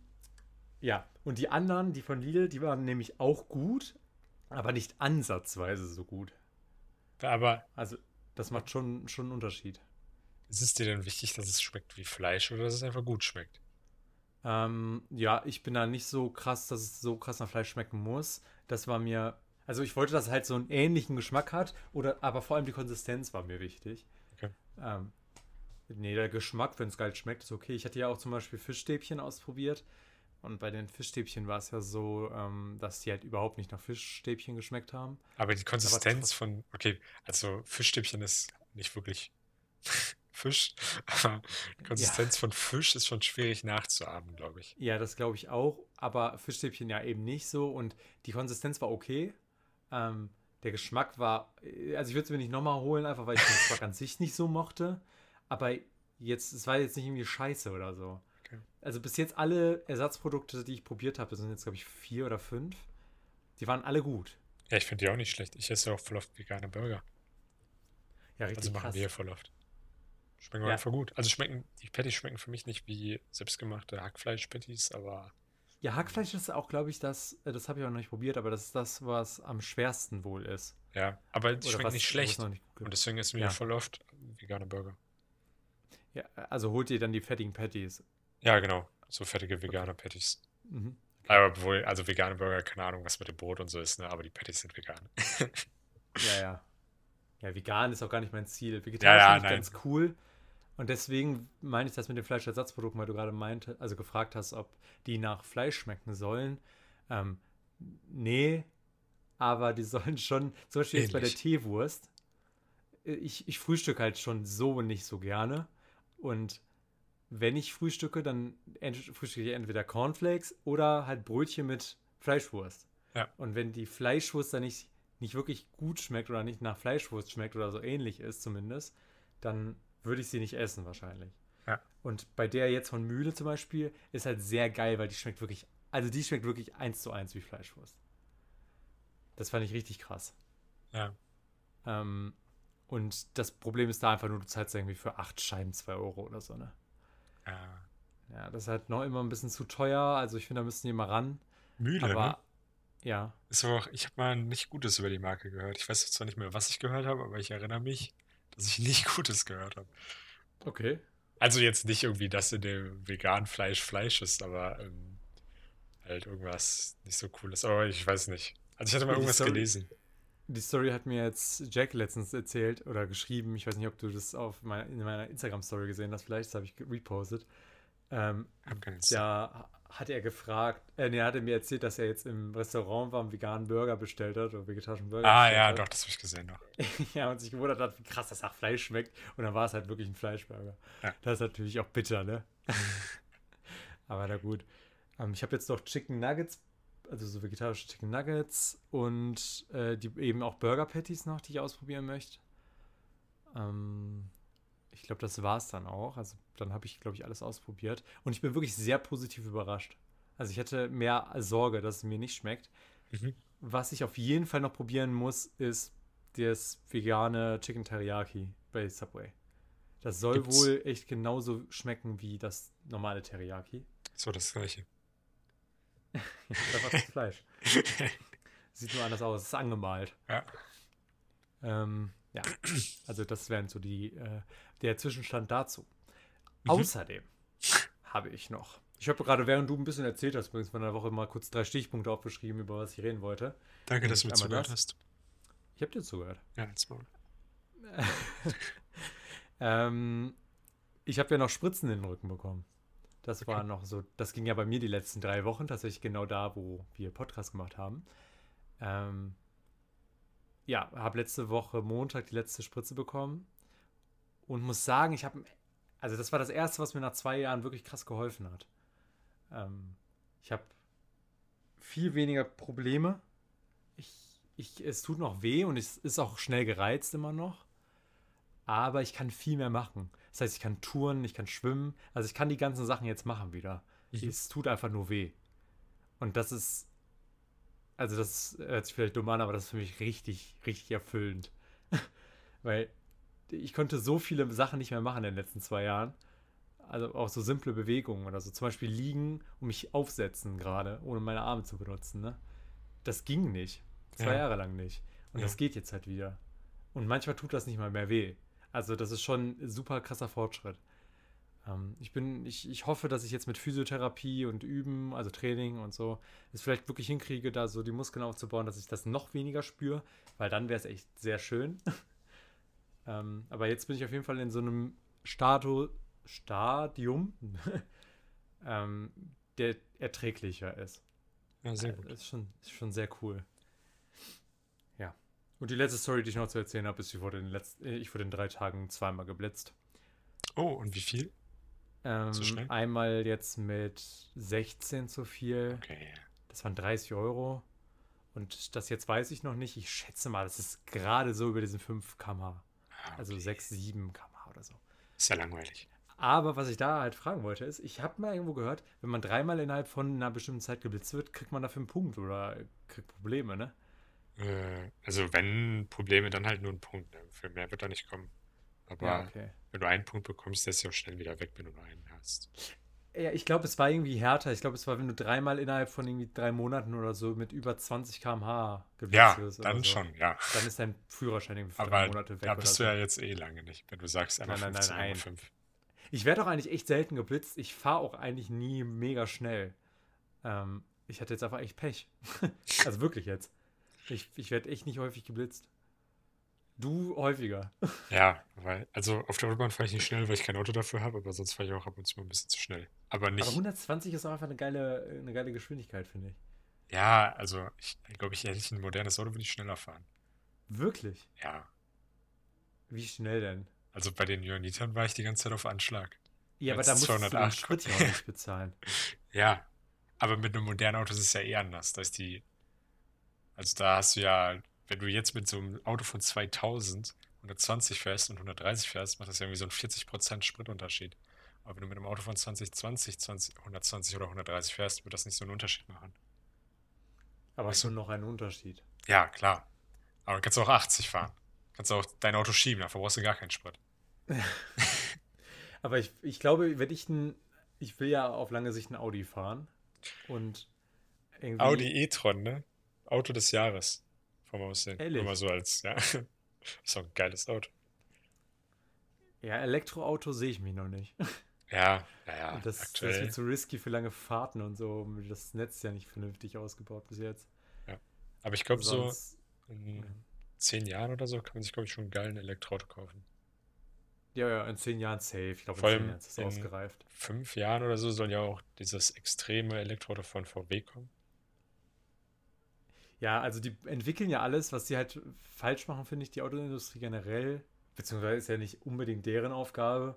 S2: ja, und die anderen, die von Lidl, die waren nämlich auch gut, aber nicht ansatzweise so gut.
S1: Aber
S2: Also, das macht schon, schon einen Unterschied.
S1: Ist es dir denn wichtig, dass es schmeckt wie Fleisch oder dass es einfach gut schmeckt?
S2: Ähm, ja, ich bin da nicht so krass, dass es so krass nach Fleisch schmecken muss. Das war mir, also ich wollte, dass es halt so einen ähnlichen Geschmack hat, oder, aber vor allem die Konsistenz war mir wichtig.
S1: Okay.
S2: Ähm, nee, der Geschmack, wenn es geil schmeckt, ist okay. Ich hatte ja auch zum Beispiel Fischstäbchen ausprobiert. Und bei den Fischstäbchen war es ja so, ähm, dass die halt überhaupt nicht nach Fischstäbchen geschmeckt haben.
S1: Aber die Konsistenz
S2: trotz-
S1: von, okay, also Fischstäbchen ist nicht wirklich Fisch, aber Konsistenz von Fisch ist schon schwierig nachzuahmen, glaube ich.
S2: Ja, das glaube ich auch, aber Fischstäbchen ja eben nicht so und die Konsistenz war okay. Ähm, der Geschmack war, äh, also ich würde es mir nicht nochmal holen, einfach weil ich den Geschmack an sich nicht so mochte. Aber jetzt, es war jetzt nicht irgendwie scheiße oder so.
S1: Okay.
S2: Also bis jetzt alle Ersatzprodukte, die ich probiert habe, das sind jetzt glaube ich vier oder fünf, die waren alle gut.
S1: Ja, ich finde die auch nicht schlecht. Ich esse auch voll oft vegane Burger.
S2: Ja, richtig
S1: Also machen
S2: krass.
S1: wir voll oft. Schmecken
S2: Ja.
S1: einfach gut. Also schmecken, die Patties schmecken für mich nicht wie selbstgemachte Hackfleisch-Patties, aber
S2: Ja, Hackfleisch ist auch, glaube ich, das, äh, das habe ich auch noch nicht probiert, aber das ist das, was am schwersten wohl ist.
S1: ja, aber die
S2: Oder
S1: schmecken
S2: was,
S1: nicht schlecht.
S2: noch nicht
S1: Und deswegen essen wir
S2: Ja.
S1: voll oft vegane Burger.
S2: Ja, also holt ihr dann die fettigen Patties.
S1: Ja, genau. So fertige vegane Patties.
S2: Mhm.
S1: Aber wohl, also vegane Burger, keine Ahnung, was mit dem Brot und so ist, ne? Aber die Patties sind vegan.
S2: Ja, ja. Ja, vegan ist auch gar nicht mein Ziel. Vegetarisch
S1: Ja, ja,
S2: finde ich
S1: nein.
S2: ganz cool. Und deswegen meine ich das mit den Fleischersatzprodukten, weil du gerade meinte, also gefragt hast, ob die nach Fleisch schmecken sollen. Ähm, nee, aber die sollen schon, zum Beispiel jetzt bei der
S1: Ähnlich.
S2: Teewurst. äh, Ich, ich frühstücke halt schon so nicht so gerne. Und wenn ich frühstücke, dann frühstücke ich entweder Cornflakes oder halt Brötchen mit Fleischwurst.
S1: Ja.
S2: Und wenn die Fleischwurst dann nicht, nicht wirklich gut schmeckt oder nicht nach Fleischwurst schmeckt oder so ähnlich ist zumindest, dann würde ich sie nicht essen wahrscheinlich.
S1: Ja.
S2: Und bei der jetzt von Mühle zum Beispiel ist halt sehr geil, weil die schmeckt wirklich, also die schmeckt wirklich eins zu eins wie Fleischwurst. Das fand ich richtig krass.
S1: Ja.
S2: Ähm, und das Problem ist da einfach nur, du zahlst irgendwie für acht Scheiben 2 Euro oder so, ne?
S1: ja.
S2: Ja, das ist halt noch immer ein bisschen zu teuer. Also ich finde, da müssen die mal ran.
S1: Mühle,
S2: Aber
S1: ne?
S2: Ja,
S1: Ist aber auch, ich habe mal nicht Gutes über die Marke gehört. Ich weiß zwar nicht mehr, was ich gehört habe, aber ich erinnere mich, dass ich nicht Gutes gehört habe.
S2: okay.
S1: Also jetzt nicht irgendwie, dass in dem veganen Fleisch Fleisch ist, aber ähm, halt irgendwas nicht so cooles. Aber ich weiß nicht. Also ich hatte mal
S2: die
S1: irgendwas
S2: Story-
S1: gelesen.
S2: Die Story hat mir jetzt Jack letztens erzählt oder geschrieben. Ich weiß nicht, ob du das auf meiner, in meiner Instagram-Story gesehen hast. Vielleicht habe ich repostet. Ähm, da hat er gefragt, äh, nee, er hatte mir erzählt, dass er jetzt im Restaurant war und veganen Burger bestellt hat oder vegetarischen Burger
S1: Ah ja,
S2: hat.
S1: doch, das habe ich gesehen noch.
S2: ja, und sich gewundert hat, wie krass das nach Fleisch schmeckt. Und dann war es halt wirklich ein Fleischburger.
S1: Ja.
S2: Das ist natürlich auch bitter, ne? Aber na gut. Ähm, ich habe jetzt noch Chicken Nuggets, also so vegetarische Chicken Nuggets und äh, die eben auch Burger Patties noch, die ich ausprobieren möchte. Ähm, ich glaube, das war es dann auch. Also dann habe ich, glaube ich, alles ausprobiert. Und ich bin wirklich sehr positiv überrascht. Also ich hätte mehr Sorge, dass es mir nicht schmeckt.
S1: Mhm.
S2: Was ich auf jeden Fall noch probieren muss, ist das vegane Chicken Teriyaki bei Subway. Das soll
S1: Gibt's-
S2: wohl echt genauso schmecken wie das normale Teriyaki.
S1: So das gleiche.
S2: Das ist einfach das Fleisch. Sieht nur anders aus, es ist angemalt.
S1: ja.
S2: Ähm, ja, also das wären so die, äh, der Zwischenstand dazu.
S1: Mhm.
S2: Außerdem habe ich noch, ich habe gerade, während du ein bisschen erzählt hast, übrigens von der Woche mal kurz drei Stichpunkte aufgeschrieben, über was ich reden wollte.
S1: Danke, dass du mir zugehört
S2: das.
S1: hast.
S2: Ich habe dir zugehört.
S1: Ja, jetzt mal.
S2: Ähm, ich habe ja noch Spritzen in den Rücken bekommen. Das
S1: Okay.
S2: war noch so, das ging ja bei mir die letzten drei Wochen, tatsächlich genau da, wo wir Podcast gemacht haben. Ähm, ja, habe letzte Woche Montag die letzte Spritze bekommen und muss sagen, ich habe, also das war das erste, was mir nach zwei Jahren wirklich krass geholfen hat. Ähm, ich habe viel weniger Probleme. Ich, ich, es tut noch weh und es ist auch schnell gereizt immer noch aber ich kann viel mehr machen. Das heißt, ich kann touren, ich kann schwimmen, also ich kann die ganzen Sachen jetzt machen wieder.
S1: Mhm.
S2: Es tut einfach nur weh. Und das ist, also das hört sich vielleicht dumm an, aber das ist für mich richtig, richtig erfüllend. Weil ich konnte so viele Sachen nicht mehr machen in den letzten zwei Jahren. Also auch so simple Bewegungen oder so. Zum Beispiel liegen und mich aufsetzen gerade, ohne meine Arme zu benutzen. Ne? Das ging nicht. Zwei
S1: Ja.
S2: Jahre lang nicht. Und
S1: Ja.
S2: das geht jetzt halt wieder. Und manchmal tut das nicht mal mehr weh. Also das ist schon ein super krasser Fortschritt. Ähm, ich bin, ich, ich hoffe, dass ich jetzt mit Physiotherapie und Üben, also Training und so, es vielleicht wirklich hinkriege, da so die Muskeln aufzubauen, dass ich das noch weniger spüre, weil dann wäre es echt sehr schön. ähm, aber jetzt bin ich auf jeden Fall in so einem Statu, Stadium, ähm, der erträglicher ist.
S1: Ja, sehr
S2: Äh,
S1: gut.
S2: Das ist schon, ist schon sehr cool. Ja. Und die letzte Story, die ich noch zu erzählen habe, ist, ich wurde in den, letzten, äh, ich wurde in drei Tagen zweimal geblitzt.
S1: Oh, und wie viel?
S2: Ähm,
S1: So schnell?
S2: einmal jetzt mit 16 zu viel.
S1: Okay.
S2: Das waren 30 Euro. Und das jetzt weiß ich noch nicht. Ich schätze mal, das ist gerade so über diesen 5 km/h. Also
S1: okay.
S2: 6, 7 km/h oder so.
S1: Ist ja langweilig.
S2: Aber was ich da halt fragen wollte, ist, ich habe mal irgendwo gehört, wenn man dreimal innerhalb von einer bestimmten Zeit geblitzt wird, kriegt man dafür einen Punkt oder kriegt Probleme, ne?
S1: Äh, also wenn Probleme, dann halt nur ein Punkt. Ne? Für mehr wird da nicht kommen. Aber
S2: Ja, okay.
S1: wenn du einen Punkt bekommst, der ist ja auch schnell wieder weg, wenn du nur einen hast.
S2: Ja, ich glaube, es war irgendwie härter. Ich glaube, es war, wenn du dreimal innerhalb von irgendwie drei Monaten oder so mit über 20 km/h geblitzt
S1: Ja,
S2: wirst.
S1: dann
S2: so.
S1: schon, ja.
S2: Dann ist dein Führerschein irgendwie für
S1: Aber
S2: drei Monate weg.
S1: da bist
S2: so.
S1: du ja jetzt eh lange nicht, wenn du sagst einmal
S2: Nein, nein, nein,
S1: 15, einmal
S2: nein.
S1: 5.
S2: Ich werde auch eigentlich echt selten geblitzt. Ich fahre auch eigentlich nie mega schnell. Ähm, ich hatte jetzt einfach echt Pech. also wirklich jetzt. Ich, ich werde echt nicht häufig geblitzt. Du häufiger.
S1: Ja, weil, also auf der Autobahn fahre ich nicht schnell, weil ich kein Auto dafür habe, aber sonst fahre ich auch ab und zu mal ein bisschen zu schnell. Aber
S2: Aber
S1: nicht,
S2: 120 ist auch einfach eine geile, eine geile Geschwindigkeit, finde ich.
S1: ja, also ich glaube, ich hätte ich ein modernes Auto, würde ich schneller fahren.
S2: Wirklich?
S1: Ja,
S2: Wie schnell denn?
S1: also bei den Ionitern war ich die ganze Zeit auf Anschlag.
S2: Ja, aber da musst du den
S1: 208
S2: Sprit ja auch nicht bezahlen.
S1: Ja, aber mit einem modernen Auto ist es ja eh anders. Da ist die, also da hast du ja, wenn du jetzt mit so einem Auto von 2000 120 fährst und 130 fährst, macht das ja irgendwie so einen 40% Spritunterschied. Aber wenn du mit einem Auto von 2020, 20, 120 oder 130 fährst, wird das nicht so einen Unterschied machen.
S2: Aber
S1: Ach so.
S2: schon noch ein Unterschied.
S1: Ja, klar. Aber du kannst auch 80 fahren. Kannst auch dein Auto schieben, dafür brauchst du gar keinen Sprit.
S2: Aber ich, ich glaube, wenn ich ein, ich will ja auf lange Sicht ein Audi fahren und irgendwie.
S1: Audi e-tron, ne? Auto des Jahres. Vom Aussehen.
S2: Ehrlich?
S1: Nur mal so als, ja. Ist doch ein geiles Auto.
S2: Ja, Elektroauto sehe ich mich noch nicht.
S1: Ja, naja,
S2: Und das, das
S1: aktuell.
S2: wird so risky für lange Fahrten und so. Das Netz ist ja nicht vernünftig ausgebaut bis jetzt.
S1: Aber ich glaube, so in zehn Jahren oder so kann man sich, glaube ich, schon einen geilen Elektroauto kaufen.
S2: Ja, ja, in zehn Jahren safe. Ich glaube, in
S1: Vor
S2: zehn Jahren ist es
S1: in-
S2: ausgereift.
S1: Fünf Jahren oder so soll ja auch dieses extreme Elektroauto von VW kommen.
S2: Ja, also die entwickeln ja alles, was sie halt falsch machen, finde ich, die Autoindustrie generell, beziehungsweise ist ja nicht unbedingt deren Aufgabe,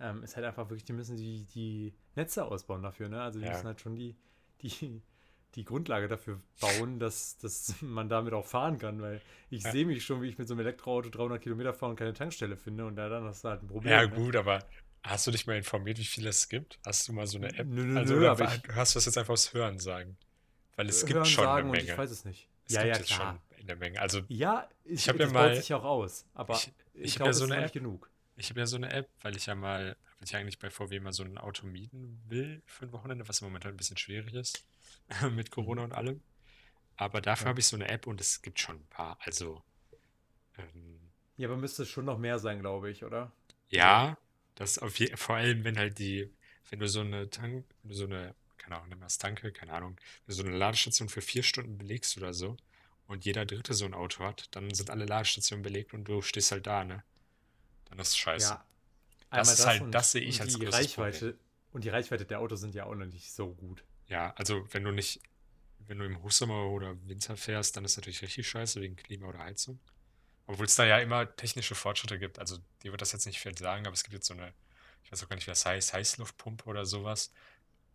S2: ähm, ist halt einfach wirklich, die müssen die, die Netze ausbauen dafür, ne? Also die
S1: Ja.
S2: müssen halt schon die, die, die Grundlage dafür bauen, dass, dass man damit auch fahren kann, weil ich
S1: Ja.
S2: sehe mich schon, wie ich mit so einem Elektroauto 300 Kilometer fahre und keine Tankstelle finde und da dann hast du halt ein Problem.
S1: Ja,
S2: ne?
S1: gut, aber Hast du dich mal informiert, wie viele es gibt? Hast du mal so eine App?
S2: Nö, nö,
S1: Also,
S2: nö, aber ich
S1: hörst du das jetzt einfach aus Hören sagen? Weil es gibt
S2: hören
S1: schon eine
S2: sagen und ich
S1: Menge.
S2: weiß es nicht.
S1: Es
S2: Ja,
S1: gibt
S2: ja, klar.
S1: schon eine Menge. Also,
S2: Ja, ich,
S1: Ich hab ja mal-
S2: baut sich auch aus. Aber
S1: ich,
S2: ich,
S1: ich habe
S2: glaube,
S1: ja so eine
S2: nicht
S1: App.
S2: genug.
S1: Ich habe ja so eine App, weil ich ja mal, weil ich eigentlich bei VW mal so ein Auto mieten will für ein Wochenende, was im Moment halt ein bisschen schwierig ist mit Corona
S2: Mhm.
S1: und allem. Aber dafür
S2: Ja.
S1: habe ich so eine App und es gibt schon ein paar. Also, ähm,
S2: Ja, aber müsste schon noch mehr sein, glaube ich, oder?
S1: ja, das auf je, vor allem, wenn halt die, wenn du so eine Tank, wenn du so eine, keine Ahnung, nimm das Tanke, keine Ahnung, wenn du so eine Ladestation für vier Stunden belegst oder so und jeder Dritte so ein Auto hat, dann sind alle Ladestationen belegt und du stehst halt da, ne? Dann ist es scheiße.
S2: Ja.
S1: Das ist halt-
S2: und,
S1: das sehe ich als
S2: die Reichweite Und die Reichweite der Autos sind ja auch noch nicht so gut.
S1: Ja, also wenn du nicht, wenn du im Hochsommer oder Winter fährst, dann ist natürlich richtig scheiße wegen Klima oder Heizung. Obwohl es da ja immer technische Fortschritte gibt. Also dir wird das jetzt nicht viel sagen, aber es gibt jetzt so eine, ich weiß auch gar nicht, wie das heißt, Heißluftpumpe oder sowas,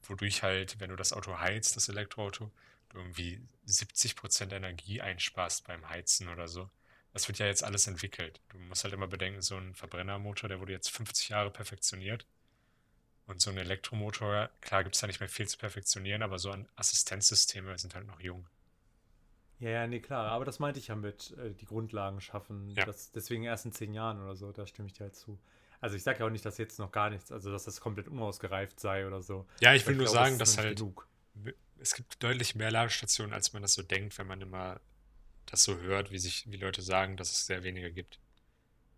S1: wodurch halt, wenn du das Auto heizt, das Elektroauto, du irgendwie 70% Energie einsparst beim Heizen oder so. Das wird ja jetzt alles entwickelt. Du musst halt immer bedenken, so ein Verbrennermotor, der wurde jetzt 50 Jahre perfektioniert. Und so ein Elektromotor, klar gibt es da nicht mehr viel zu perfektionieren, aber so an Assistenzsysteme sind halt noch jung.
S2: Ja, ja, nee, klar. Aber das meinte ich ja mit äh, die Grundlagen schaffen.
S1: Ja.
S2: Das, deswegen erst in zehn Jahren oder so, da stimme ich dir halt zu. Also ich sage ja auch nicht, dass jetzt noch gar nichts, also dass das komplett unausgereift sei oder so.
S1: Ja, ich will nur
S2: glaube,
S1: sagen, dass
S2: nicht
S1: halt
S2: genug.
S1: es gibt deutlich mehr Ladestationen, als man das so denkt, wenn man immer das so hört, wie sich, wie Leute sagen, dass es sehr wenige gibt.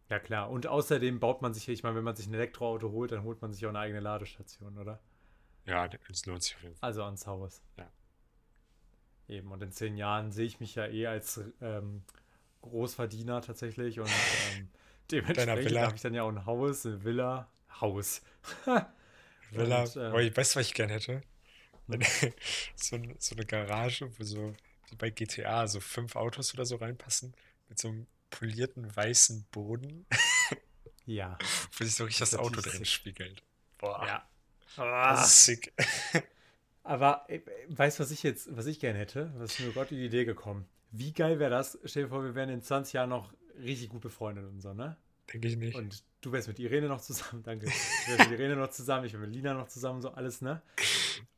S2: Ja, klar. Und außerdem baut man sich, ich meine, wenn man sich ein Elektroauto holt, dann holt man sich auch eine eigene Ladestation, oder?
S1: Ja, es lohnt sich auf jeden Fall.
S2: Also ans Haus.
S1: Ja.
S2: Eben. Und in zehn Jahren sehe ich mich ja eh als ähm, Großverdiener tatsächlich. Und ähm, dementsprechend habe ich dann ja auch ein Haus, eine Villa. Haus.
S1: Villa,
S2: Und, äh,
S1: boah, ich weiß, was ich gern hätte. Wenn- so, so eine Garage, wo so, wie bei GTA, so fünf Autos oder so reinpassen, mit so einem polierten weißen Boden,
S2: Ja.
S1: wo sich so richtig
S2: Das
S1: das Auto drin
S2: sick.
S1: spiegelt. Boah,
S2: Ja.
S1: das ist sick.
S2: Aber äh, weißt du, was ich jetzt, was ich gerne hätte? Was ist mir gerade die Idee gekommen? Wie geil wäre das? Stell dir vor, wir wären in 20 Jahren noch richtig gut befreundet und so, ne?
S1: Denke ich nicht.
S2: Und du wärst mit Irene noch zusammen, danke. Du wärst mit Irene noch zusammen, ich wäre mit Lina noch zusammen, so alles, ne?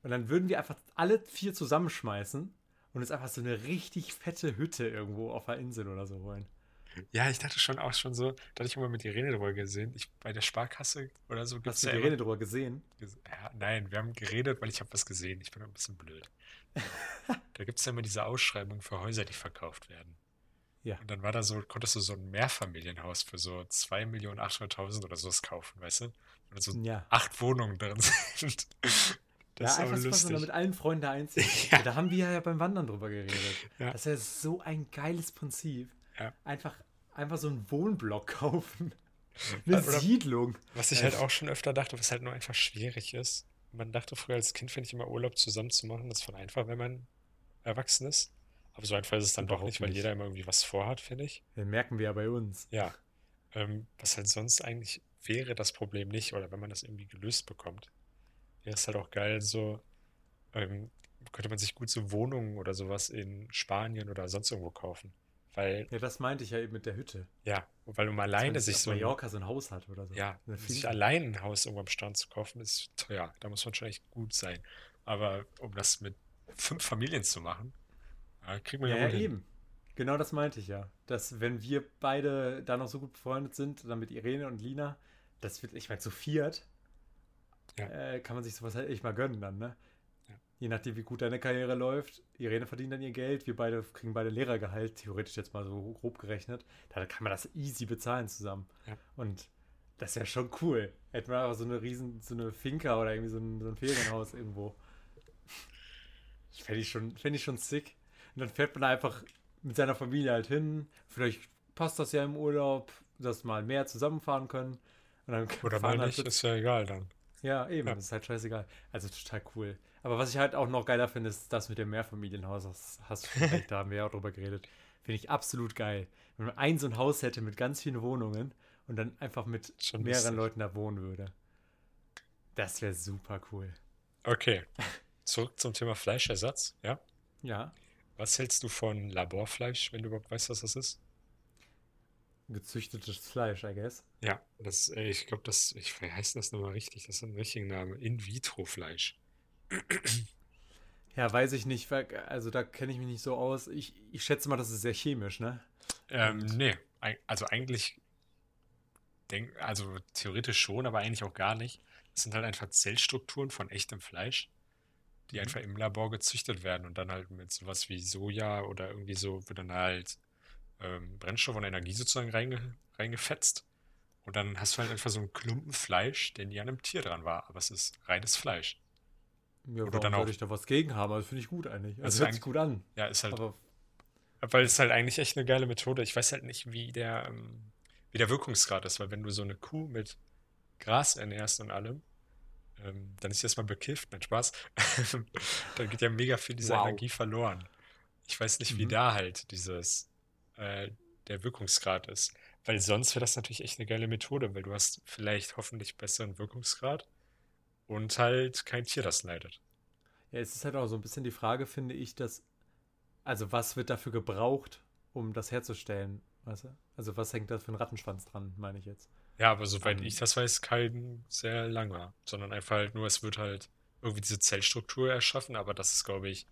S2: Und dann würden wir einfach alle vier zusammenschmeißen und uns einfach so eine richtig fette Hütte irgendwo auf der Insel oder so holen.
S1: Ja, ich dachte schon auch schon so, da hatte ich immer mit Irene drüber gesehen. Ich, bei der Sparkasse oder so
S2: Hast du. Irene drüber gesehen?
S1: ges- Ja, nein, wir haben geredet, weil ich habe was gesehen. Ich bin ein bisschen blöd. Da gibt es ja immer diese Ausschreibung für Häuser, die verkauft werden.
S2: Ja.
S1: Und dann war da so, konntest du so ein Mehrfamilienhaus für so 2.800.000 oder sowas kaufen, weißt du? Da so
S2: Ja.
S1: acht Wohnungen drin sind. Das
S2: ja,
S1: ist
S2: einfach
S1: lustig.
S2: mit allen Freunden einziehen.
S1: Ja.
S2: Da haben wir ja beim Wandern drüber geredet.
S1: Ja.
S2: Das wäre so ein geiles Prinzip.
S1: Ja.
S2: Einfach, einfach so einen Wohnblock kaufen. Eine
S1: Oder-
S2: Siedlung.
S1: Was ich halt auch schon öfter dachte, was halt nur einfach schwierig ist. Man dachte früher als Kind, finde ich immer Urlaub zusammen zu machen, das ist voll einfach, wenn man erwachsen ist. Aber so einfach ist es dann doch nicht, weil
S2: nicht.
S1: jeder immer irgendwie was vorhat, finde ich.
S2: Das merken wir ja bei uns.
S1: Ja. Ähm, was halt sonst eigentlich wäre das Problem nicht, oder wenn man das irgendwie gelöst bekommt, wäre es halt auch geil, so ähm, könnte man sich gut so Wohnungen oder sowas in Spanien oder sonst irgendwo kaufen. Weil,
S2: Ja, das meinte ich ja eben mit der Hütte.
S1: ja, weil um alleine
S2: nicht
S1: sich
S2: auf
S1: so
S2: Mallorca so ein Haus hat oder so.
S1: ja, sich allein ein Haus irgendwo am Strand zu kaufen, ist teuer. Da muss man schon echt gut sein. Aber um das mit fünf Familien zu machen, ja, kriegt man ja,
S2: Ja, ja,
S1: wohl hin.
S2: eben. Genau das meinte ich ja. Dass, wenn wir beide da noch so gut befreundet sind, dann mit Irene und Lina, das wird, ich meine, zu viert,
S1: Ja.
S2: äh, kann man sich sowas halt echt mal gönnen dann, ne?
S1: Ja.
S2: Je nachdem, wie gut deine Karriere läuft. Irene verdient dann ihr Geld, wir beide kriegen beide Lehrergehalt, theoretisch jetzt mal so grob gerechnet. Da kann man das easy bezahlen zusammen.
S1: Ja.
S2: Und das wäre schon cool. Hätten wir einfach so eine riesen, so eine Finca oder irgendwie so ein, so ein Ferienhaus irgendwo. Fände ich, schon, fänd ich schon sick. Und dann fährt man einfach mit seiner Familie halt hin. Vielleicht passt das ja im Urlaub, dass mal mehr zusammenfahren können. Und dann
S1: Oder mal
S2: halt
S1: nicht, ist ja egal dann.
S2: Ja, eben,
S1: Ja.
S2: das ist halt scheißegal. Also total cool. Aber was ich halt auch noch geiler finde, ist das mit dem Mehrfamilienhaus. Das hast du schon recht, da haben wir ja auch drüber geredet. Finde ich absolut geil. Wenn man ein so ein Haus hätte mit ganz vielen Wohnungen und dann einfach mit
S1: Schon
S2: mehreren
S1: lustig.
S2: Leuten da wohnen würde. Das wäre super cool.
S1: Okay, zurück zum Thema Fleischersatz, ja?
S2: Ja.
S1: Was hältst du von Laborfleisch, wenn du überhaupt weißt, was das ist?
S2: Gezüchtetes Fleisch, I guess.
S1: Ja, das, äh, ich glaube, das, ich, heißt das nochmal richtig? Das ist ein richtiger Name. In-vitro-Fleisch.
S2: Ja, weiß ich nicht, also da kenne ich mich nicht so aus. Ich, ich schätze mal, das ist sehr chemisch, ne?
S1: Ähm, nee, also eigentlich, denk, also theoretisch schon, aber eigentlich auch gar nicht. Das sind halt einfach Zellstrukturen von echtem Fleisch, die
S2: Mhm.
S1: einfach im Labor gezüchtet werden und dann halt mit sowas wie Soja oder irgendwie so wird dann halt ähm, Brennstoff und Energie sozusagen reinge, reingefetzt. Und dann hast du halt einfach so einen Klumpen Fleisch, der nie an einem Tier dran war, aber es ist reines Fleisch.
S2: ja,
S1: Oder dann auch,
S2: ich da was gegen haben? Also finde ich gut eigentlich. Also hört sich gut an.
S1: ja, ist halt
S2: Aber
S1: Weil es halt eigentlich echt eine geile Methode. Ich weiß halt nicht, wie der, ähm, wie der Wirkungsgrad ist, weil wenn du so eine Kuh mit Gras ernährst und allem, ähm, dann ist sie erstmal bekifft, nein, Spaß. Dann geht ja mega viel dieser
S2: wow.
S1: Energie verloren. Ich weiß nicht, wie
S2: Mhm.
S1: da halt dieses, äh, der Wirkungsgrad ist. Weil sonst wäre das natürlich echt eine geile Methode, weil du hast vielleicht hoffentlich besseren Wirkungsgrad und halt kein Tier, das leidet.
S2: Ja, es ist halt auch so ein bisschen die Frage, finde ich, dass, also was wird dafür gebraucht, um das herzustellen, weißt du? Also was hängt da für ein Rattenschwanz dran, meine ich jetzt.
S1: Ja, aber soweit ich
S2: An,
S1: das weiß, kein sehr langer, sondern einfach halt nur, es wird halt irgendwie diese Zellstruktur erschaffen, aber das ist, glaube ich,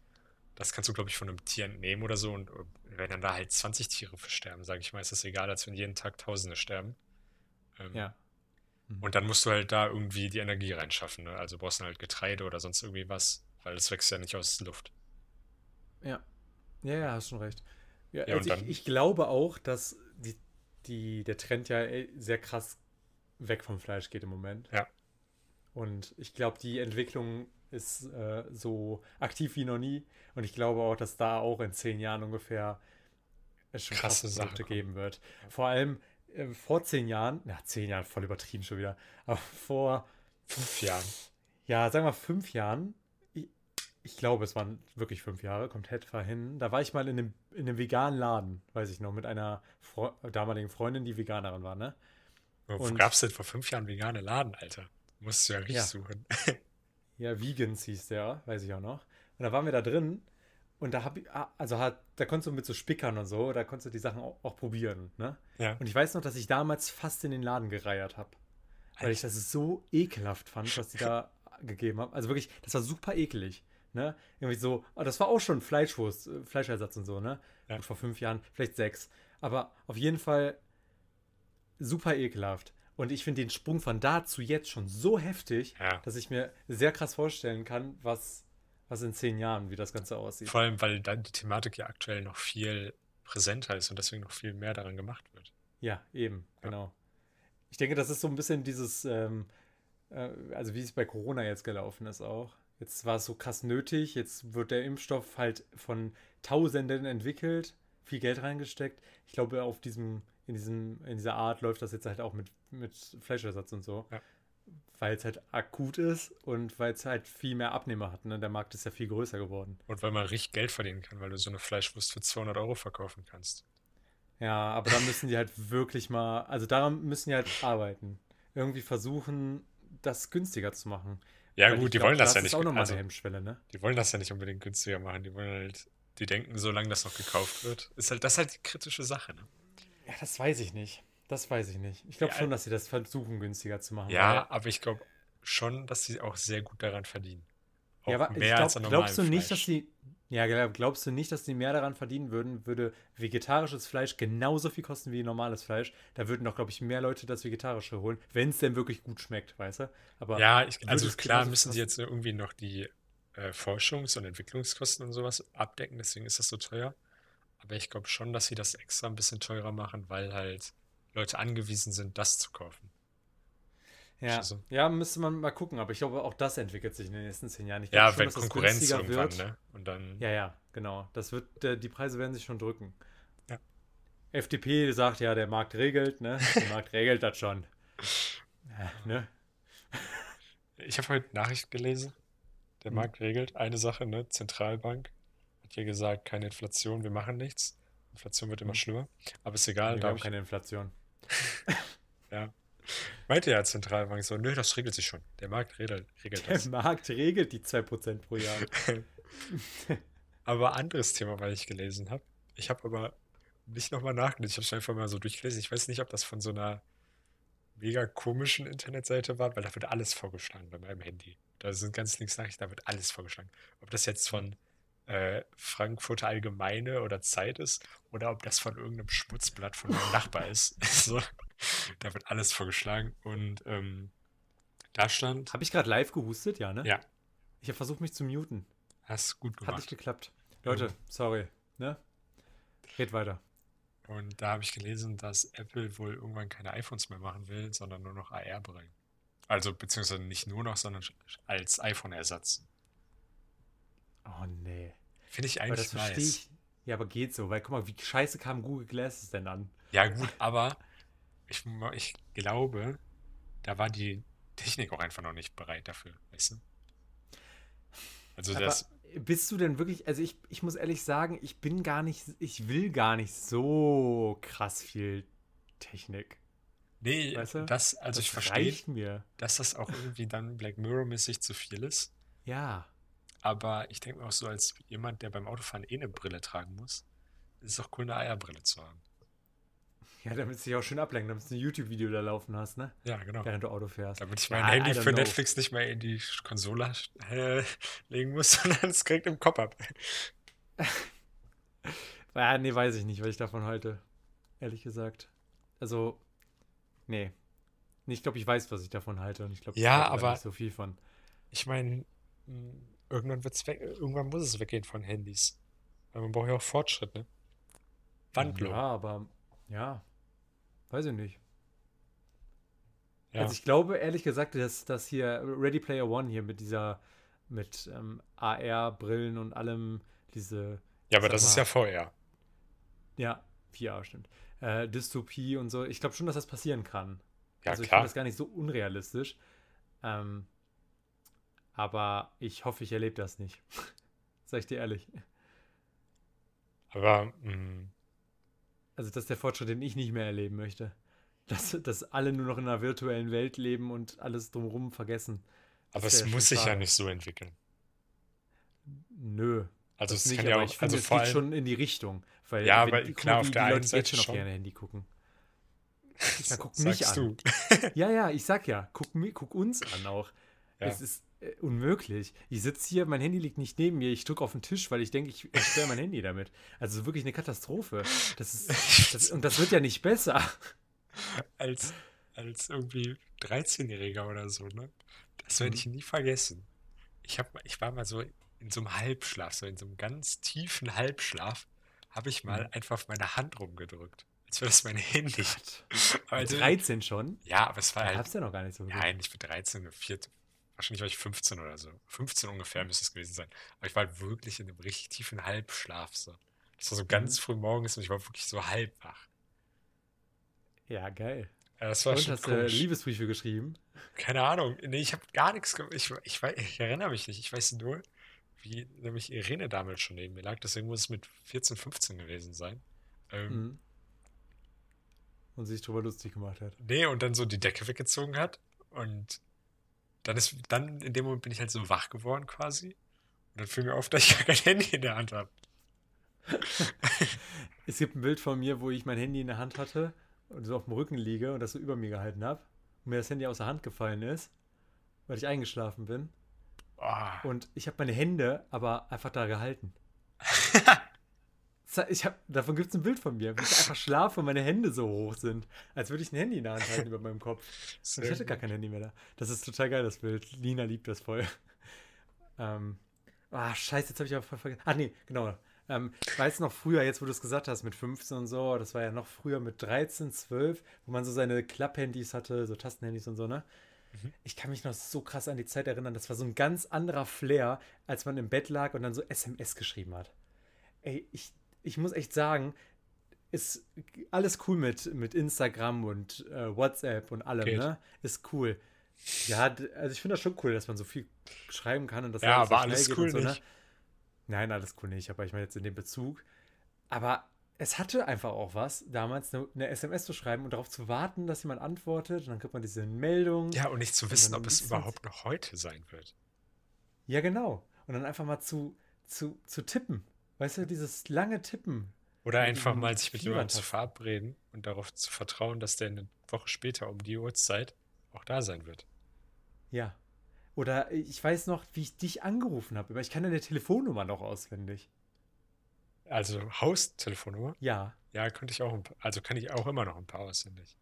S1: das kannst du, glaube ich, von einem Tier entnehmen oder so und äh, wenn dann da halt 20 Tiere für sterben, sage ich mal, ist das egal, als wenn jeden Tag Tausende sterben. Ähm,
S2: ja. Mhm.
S1: und dann musst du halt da irgendwie die Energie reinschaffen, ne? Also brauchst du halt Getreide oder sonst irgendwie was, weil das wächst ja nicht aus Luft.
S2: Ja. Ja, ja, hast schon recht. Ja,
S1: Ja, und
S2: also ich, ich glaube auch, dass die, die, der Trend ja eh sehr krass weg vom Fleisch geht im Moment.
S1: ja,
S2: Und ich glaube, die Entwicklung ist äh, so aktiv wie noch nie. Und ich glaube auch, dass da auch in zehn Jahren ungefähr es schon krasse
S1: Sachen
S2: geben wird. Vor allem äh, vor zehn Jahren, na, zehn Jahren voll übertrieben schon wieder, aber vor,
S1: Fünf Jahren.
S2: ja, sagen wir fünf Jahren, ich, ich glaube, es waren wirklich fünf Jahre, kommt etwa hin. Da war ich mal in einem, in einem veganen Laden, weiß ich noch, mit einer Fre damaligen Freundin, die Veganerin war, ne?
S1: Wo gab es denn vor fünf Jahren vegane Laden, Alter? Musst du ja richtig
S2: ja,
S1: suchen.
S2: Ja, Vegans hieß der, weiß ich auch noch. Und da waren wir da drin und da hab ich, ah, also hat, da konntest du mit so Spickern und so, da konntest du die Sachen auch, auch probieren, ne?
S1: Ja,
S2: Und ich weiß noch, dass ich damals fast in den Laden gereiert habe, weil ich das so ekelhaft fand, was die da gegeben haben. Also wirklich, das war super eklig, ne? Irgendwie so, aber das war auch schon Fleischwurst, äh, Fleischersatz und so, ne?
S1: Ja.
S2: Gut, vor fünf Jahren, vielleicht sechs. Aber auf jeden Fall super ekelhaft. Und ich finde den Sprung von da zu jetzt schon so heftig,
S1: Ja.
S2: dass ich mir sehr krass vorstellen kann, was, was in zehn Jahren, wie das Ganze aussieht.
S1: Vor allem, weil dann die Thematik ja aktuell noch viel präsenter ist und deswegen noch viel mehr daran gemacht wird.
S2: Ja, eben,
S1: Ja.
S2: genau. Ich denke, das ist so ein bisschen dieses, ähm, äh, also wie es bei Corona jetzt gelaufen ist auch. Jetzt war es so krass nötig, jetzt wird der Impfstoff halt von Tausenden entwickelt, viel Geld reingesteckt. Ich glaube, auf diesem, in diesem, in dieser Art läuft das jetzt halt auch mit, mit Fleischersatz und so,
S1: Ja.
S2: weil es halt akut ist und weil es halt viel mehr Abnehmer hat. Ne? Der Markt ist ja viel größer geworden.
S1: Und weil man richtig Geld verdienen kann, weil du so eine Fleischwurst für 200 Euro verkaufen kannst.
S2: Ja, aber da müssen die halt wirklich mal, also daran müssen die halt arbeiten. Irgendwie versuchen, das günstiger zu machen.
S1: Ja,
S2: Weil
S1: gut, die
S2: glaube,
S1: wollen das
S2: das
S1: ja
S2: ist
S1: nicht.
S2: auch
S1: ge-
S2: nochmal
S1: Also,
S2: eine Hemmschwelle, ne?
S1: die wollen das ja nicht unbedingt günstiger machen. Die wollen halt, die denken, solange das noch gekauft wird, ist halt, das ist halt die kritische Sache, ne?
S2: Ja, das weiß ich nicht. Das weiß ich nicht. Ich glaube
S1: Ja,
S2: schon, dass sie das versuchen, günstiger zu machen,
S1: ja, aber ich glaube schon, dass sie auch sehr gut daran verdienen.
S2: ja,
S1: Auch
S2: aber ich
S1: mehr als
S2: glaub,
S1: an
S2: glaubst du nicht, dass
S1: Fleisch.
S2: sie, ja, glaub- glaubst du nicht, dass sie mehr daran verdienen würden, würde vegetarisches Fleisch genauso viel kosten wie normales Fleisch? Da würden doch, glaube ich, mehr Leute das Vegetarische holen, wenn es denn wirklich gut schmeckt, weißt du? Aber
S1: Ja, ich, also klar müssen sie jetzt irgendwie noch die äh, Forschungs- und Entwicklungskosten und sowas abdecken, deswegen ist das so teuer. Aber ich glaube schon, dass sie das extra ein bisschen teurer machen, weil halt Leute angewiesen sind, das zu kaufen.
S2: Ja,
S1: du?
S2: ja, müsste man mal gucken, aber ich glaube, auch das entwickelt sich in den nächsten zehn Jahren. Ich
S1: Ja,
S2: schon,
S1: wenn Konkurrenz irgendwann,
S2: wird.
S1: ne? Und dann,
S2: Ja, ja, genau. Das wird, äh, die Preise werden sich schon drücken.
S1: ja.
S2: FDP sagt ja, der Markt regelt, ne? Der Markt regelt das schon. Ja, ne?
S1: Ich habe heute Nachricht gelesen. Der
S2: Hm.
S1: Markt regelt eine Sache, ne? Zentralbank hat hier gesagt, keine Inflation, wir machen nichts. Inflation wird immer
S2: Hm.
S1: schlimmer. Aber ist egal,
S2: wir
S1: habe
S2: haben
S1: ich,
S2: keine Inflation.
S1: ja. Meinte ja Zentralbank so, nö, das regelt sich schon. Der Markt regelt, regelt
S2: Der
S1: das.
S2: Markt regelt die 2% pro Jahr.
S1: Aber anderes Thema, weil ich gelesen habe. Ich habe aber nicht nochmal nachgelesen. Ich habe es einfach mal so durchgelesen. Ich weiß nicht, ob das von so einer mega komischen Internetseite war, weil da wird alles vorgeschlagen bei meinem Handy. Da sind ganz links Nachrichten, da wird alles vorgeschlagen. Ob das jetzt von äh, Frankfurter Allgemeine oder Zeit ist oder ob das von irgendeinem Schmutzblatt von meinem Nachbar ist. so, da wird alles vorgeschlagen. Und ähm, da stand.
S2: Habe ich gerade live gehustet? Ja, ne?
S1: Ja.
S2: Ich habe versucht, mich zu muten.
S1: Hast gut gemacht.
S2: Hat nicht geklappt. Leute,
S1: Ähm.
S2: sorry. Ne? Red weiter.
S1: Und da habe ich gelesen, dass Apple wohl irgendwann keine iPhones mehr machen will, sondern nur noch AR-Brillen. Also, beziehungsweise nicht nur noch, sondern als iPhone-Ersatz.
S2: Oh, nee.
S1: Finde ich
S2: Aber
S1: eigentlich
S2: das verstehe
S1: nice.
S2: ich. Ja, aber geht so, weil guck mal, wie scheiße kam Google Glasses denn an?
S1: Ja, gut, aber ich, ich glaube, da war die Technik auch einfach noch nicht bereit dafür, weißt du? Also,
S2: Aber
S1: das,
S2: bist du denn wirklich, also ich, ich muss ehrlich sagen, ich bin gar nicht, ich will gar nicht so krass viel Technik.
S1: nee,
S2: Weißt du?
S1: das, also ich
S2: das
S1: verstehe,
S2: reicht mir.
S1: dass das auch irgendwie dann Black Mirror-mäßig zu viel ist.
S2: Ja.
S1: Aber ich denke mir auch so, als jemand, der beim Autofahren eh eine Brille tragen muss, ist es auch cool, eine AR-Brille zu haben.
S2: Ja, damit du dich auch schön ablenken, damit du ein YouTube-Video da laufen hast, ne?
S1: Ja, genau.
S2: Während du Auto fährst.
S1: Damit ich
S2: Ja,
S1: mein
S2: I-
S1: Handy für
S2: know.
S1: Netflix nicht mehr in die Konsole äh, legen muss, sondern es direkt im Kopf ab.
S2: Ja, nee, weiß ich nicht, was ich davon halte. Ehrlich gesagt. Also, nee. Nee, Ich glaube, ich weiß, was ich davon halte und ich glaube,
S1: Ja,
S2: ich
S1: aber-
S2: nicht so viel von.
S1: Ich meine, irgendwann wird's weg, irgendwann muss es weggehen von Handys. Weil man braucht ja auch Fortschritt, ne? Wandlung.
S2: Ja, aber ja, weiß ich nicht.
S1: Ja.
S2: Also ich glaube, ehrlich gesagt, dass das hier Ready Player One hier mit dieser, mit ähm, AR-Brillen und allem, diese,
S1: Ja, aber das ist
S2: mal-
S1: ja VR.
S2: ja, VR stimmt, äh, Dystopie und so. Ich glaube schon, dass das passieren kann.
S1: Ja,
S2: also ich finde das gar nicht so unrealistisch. Ähm, aber ich hoffe, ich erlebe das nicht. Sag ich dir ehrlich.
S1: Aber mh,
S2: Also das ist der Fortschritt, den ich nicht mehr erleben möchte. Dass, dass alle nur noch in einer virtuellen Welt leben und alles drumherum vergessen.
S1: aber
S2: Das
S1: es
S2: wär
S1: muss
S2: schon
S1: sich ja nicht so entwickeln.
S2: Nö.
S1: Also es
S2: nicht,
S1: kann ja
S2: aber
S1: auch,
S2: ich finde,
S1: also
S2: es
S1: vor
S2: geht
S1: allem,
S2: schon in die Richtung. Weil
S1: Ja, aber
S2: die,
S1: klar, auf
S2: wie
S1: der
S2: die
S1: einen
S2: Leute jetzt
S1: Seite
S2: schon auf
S1: schon.
S2: gerne Handy gucken.
S1: das
S2: guck mich an.
S1: du.
S2: Ja, ja, ich sag ja, guck, guck uns an auch.
S1: Ja.
S2: Es ist äh, unmöglich. Ich sitze hier, mein Handy liegt nicht neben mir, ich drücke auf den Tisch, weil ich denke, ich sperre mein Handy damit. Also wirklich eine Katastrophe. Das ist, das, und das wird ja nicht besser.
S1: als, als irgendwie 13-Jähriger oder so, ne? Das werde
S2: Mhm.
S1: ich nie vergessen. Ich, hab, ich war mal so in so einem Halbschlaf, so in so einem ganz tiefen Halbschlaf, habe ich mal
S2: Mhm.
S1: einfach auf meine Hand rumgedrückt. Als wäre das mein Handy. Also,
S2: 13 schon?
S1: ja, aber es war
S2: Da
S1: halt,
S2: hab's ja noch gar nicht so
S1: nein, ich bin 13, 14, wahrscheinlich war ich 15 oder so. 15 ungefähr müsste es gewesen sein. Aber ich war halt wirklich in einem richtig tiefen Halbschlaf so. Das war so ganz
S2: Mhm.
S1: früh morgens und ich war wirklich so halb wach.
S2: Ja, geil.
S1: Ja, das war
S2: Und
S1: schon
S2: hast du. Liebesbriefe geschrieben?
S1: Keine Ahnung. Nee, ich habe gar nichts gemacht. Ich, ich, wei- ich erinnere mich nicht. Ich weiß nur, wie nämlich Irene damals schon neben mir lag. Deswegen muss es mit 14, 15 gewesen sein. Ähm,
S2: Mhm. Und sich drüber lustig gemacht hat.
S1: Nee, und dann so die Decke weggezogen hat. Und dann ist, dann in dem Moment bin ich halt so wach geworden quasi. Und dann fiel mir auf, dass ich gar kein Handy in der Hand habe.
S2: Es gibt ein Bild von mir, wo ich mein Handy in der Hand hatte und so auf dem Rücken liege und das so über mir gehalten habe. Und mir das Handy aus der Hand gefallen ist, weil ich eingeschlafen bin.
S1: Boah.
S2: Und ich habe meine Hände aber einfach da gehalten. Ich hab, davon gibt es ein Bild von mir, wie ich einfach schlafe und meine Hände so hoch sind, als würde ich ein Handy in der Hand halten über meinem Kopf. Und ich hatte gar kein Handy mehr da. Das ist total geil, das Bild. Lina liebt das voll. Ähm, ah, scheiße, jetzt habe ich aber voll vergessen. Ach nee, genau. Ähm, weißt du noch früher, jetzt wo du es gesagt hast, mit 15 und so, das war ja noch früher mit 13, 12, wo man so seine Klapphandys hatte, so Tastenhandys und so, ne?
S1: Mhm.
S2: Ich kann mich noch so krass an die Zeit erinnern. Das war so ein ganz anderer Flair, als man im Bett lag und dann so SMS geschrieben hat. Ey, ich, ich muss echt sagen, ist alles cool mit, mit Instagram und äh, WhatsApp und allem,
S1: Geht.
S2: ne? Ist cool. Ja, also ich finde das schon cool, dass man so viel schreiben kann und dass
S1: Ja,
S2: alles so
S1: aber
S2: schnell
S1: alles cool
S2: so, ne? Nein, alles cool nicht, aber ich meine jetzt in dem Bezug. Aber es hatte einfach auch was, damals eine, eine SMS zu schreiben und darauf zu warten, dass jemand antwortet und dann kriegt man diese Meldung.
S1: Ja, und nicht zu wissen, ob es überhaupt noch heute sein wird.
S2: Ja, genau. Und dann einfach mal zu, zu, zu tippen. Weißt du, dieses lange Tippen.
S1: Oder einfach mal sich mit jemandem zu verabreden und darauf zu vertrauen, dass der eine Woche später um die Uhrzeit auch da sein wird.
S2: Ja. Oder ich weiß noch, wie ich dich angerufen habe, aber ich kann deine Telefonnummer noch auswendig.
S1: Also Haustelefonnummer?
S2: Ja.
S1: Ja, könnte ich auch, ein paar, also kann ich auch immer noch ein paar auswendig.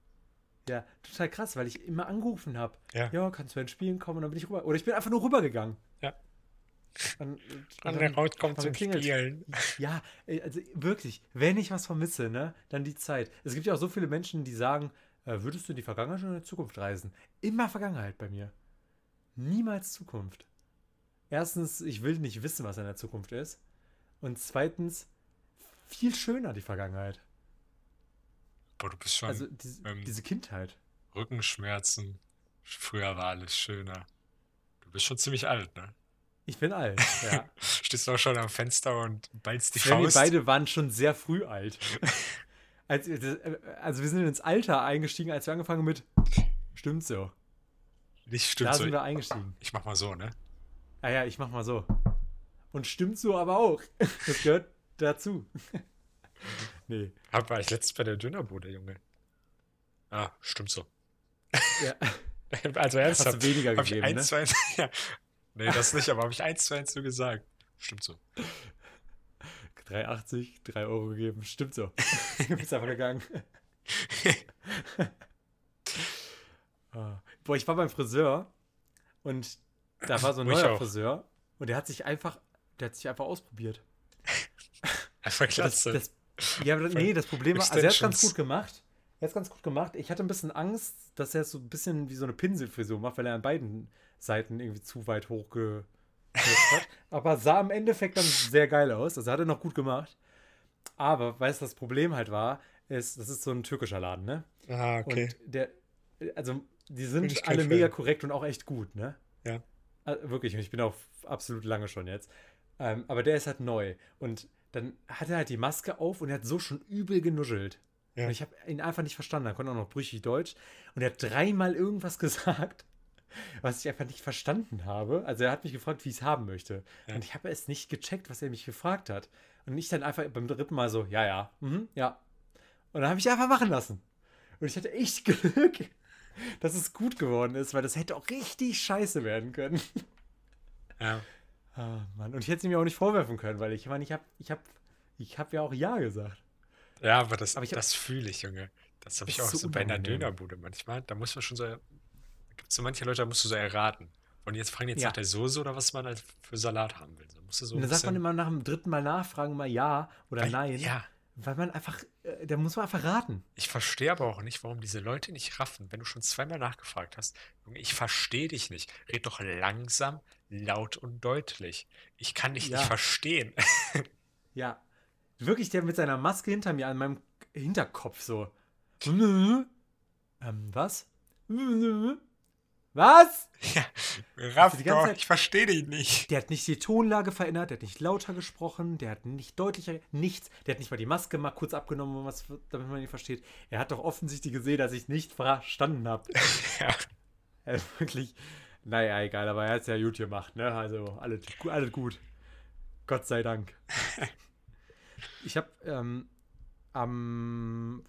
S2: Ja, total krass, weil ich immer angerufen habe.
S1: Ja.
S2: Ja, kannst du ins Spielen kommen? Und dann bin ich rüber. Oder ich bin einfach nur rübergegangen.
S1: Ja.
S2: Und dann
S1: der
S2: hat man
S1: zum. Spielen.
S2: Ja, also wirklich, wenn ich was vermisse, ne, dann die Zeit. Es gibt ja auch so viele Menschen, die sagen, äh, würdest du in die Vergangenheit oder in die Zukunft reisen? Immer Vergangenheit bei mir. Niemals Zukunft. Erstens, ich will nicht wissen, was in der Zukunft ist. Und zweitens, viel schöner die Vergangenheit.
S1: Boah, du bist schon
S2: Also diese,
S1: ähm,
S2: diese Kindheit.
S1: Rückenschmerzen. Früher war alles schöner. Du bist schon ziemlich alt, ne?
S2: Ich bin alt, ja.
S1: Stehst du auch schon am Fenster und ballst die
S2: Sven, wir
S1: Faust.
S2: beide waren schon sehr früh alt. Als, äh, also wir sind ins Alter eingestiegen, als wir angefangen mit Stimmt so.
S1: Nicht stimmt
S2: da
S1: so.
S2: sind wir eingestiegen.
S1: Ich mach mal so, ne?
S2: Ah ja, ich mach mal so. Und stimmt so aber auch. Das gehört dazu. nee.
S1: Hab, war ich letztens bei der Dönerbude, Junge. Ah, stimmt so.
S2: Ja.
S1: Also ernsthaft.
S2: Hast du weniger
S1: hab ich
S2: gegeben,
S1: eins
S2: ne?
S1: zu eins, ja. Nee, das nicht, aber habe ich eins zu eins so gesagt. Stimmt so.
S2: 3,80, 3 Euro gegeben. Stimmt so. Du bist einfach gegangen. Ah. Boah, ich war beim Friseur und da war so ein neuer. Friseur und der hat sich einfach, der hat sich einfach ausprobiert.
S1: Einfach
S2: Das,
S1: klasse.
S2: das, ja, aber nee, das Problem war, also er hat es ganz gut gemacht. Er hat es ganz gut gemacht. Ich hatte ein bisschen Angst, dass er es so ein bisschen wie so eine Pinselfrisur macht, weil er an beiden Seiten irgendwie zu weit hochge hat. Aber sah im Endeffekt dann sehr geil aus. Also hat er noch gut gemacht. Aber, weißt du, das Problem halt war, ist, das ist so ein türkischer Laden, ne?
S1: ah, okay.
S2: Und der, also, die sind alle mega korrekt und auch echt gut, ne?
S1: Ja.
S2: Also, wirklich, und ich bin auch absolut lange schon jetzt. Ähm, aber der ist halt neu. Und dann hat er halt die Maske auf und er hat so schon übel genuschelt.
S1: Ja.
S2: Und ich habe ihn einfach nicht verstanden. Er konnte auch noch brüchig Deutsch. Und er hat dreimal irgendwas gesagt, was ich einfach nicht verstanden habe. Also er hat mich gefragt, wie ich es haben möchte.
S1: Ja.
S2: Und ich habe es nicht gecheckt, was er mich gefragt hat. Und ich dann einfach beim dritten Mal so, ja, ja, mhm, ja. Und dann habe ich einfach machen lassen. Und ich hatte echt Glück, dass es gut geworden ist, weil das hätte auch richtig scheiße werden können.
S1: Ja.
S2: Ah, Mann. Und ich hätte es ihm auch nicht vorwerfen können, weil ich meine, ich habe ich hab, ich hab ja auch Ja gesagt.
S1: Ja, aber das,
S2: Aber
S1: das fühle ich, Junge. Das habe ich auch so,
S2: so
S1: bei einer. Dönerbude manchmal. Da muss man schon so. Gibt so manche Leute, da musst du so erraten. Und jetzt fragen jetzt
S2: Ja.
S1: nach der Soße oder was man für Salat haben will. Da musst du so
S2: Und dann sagt man immer nach dem dritten Mal nachfragen, mal Ja oder
S1: Weil-
S2: Nein.
S1: Ja,
S2: Weil man einfach, äh, da muss man einfach raten.
S1: ich verstehe aber auch nicht, warum diese Leute nicht raffen, wenn du schon zweimal nachgefragt hast. Junge, ich verstehe dich nicht. Red doch langsam, laut und deutlich. Ich kann dich
S2: Ja.
S1: nicht verstehen.
S2: Ja. Wirklich, der mit seiner Maske hinter mir an meinem Hinterkopf so. Ähm, was? Was?
S1: ja, raff
S2: ganze
S1: doch,
S2: Zeit-
S1: ich verstehe dich nicht.
S2: Der hat nicht die Tonlage verändert, der hat nicht lauter gesprochen, der hat nicht deutlicher, nichts. Der hat nicht mal die Maske mal kurz abgenommen, was, damit man ihn versteht. Er hat doch offensichtlich gesehen, dass ich nicht verstanden habe.
S1: Ja.
S2: Er ist wirklich, naja, egal, aber er hat es ja gut gemacht, ne? Also, alles, alles gut. Gott sei Dank. Ich habe ähm, am,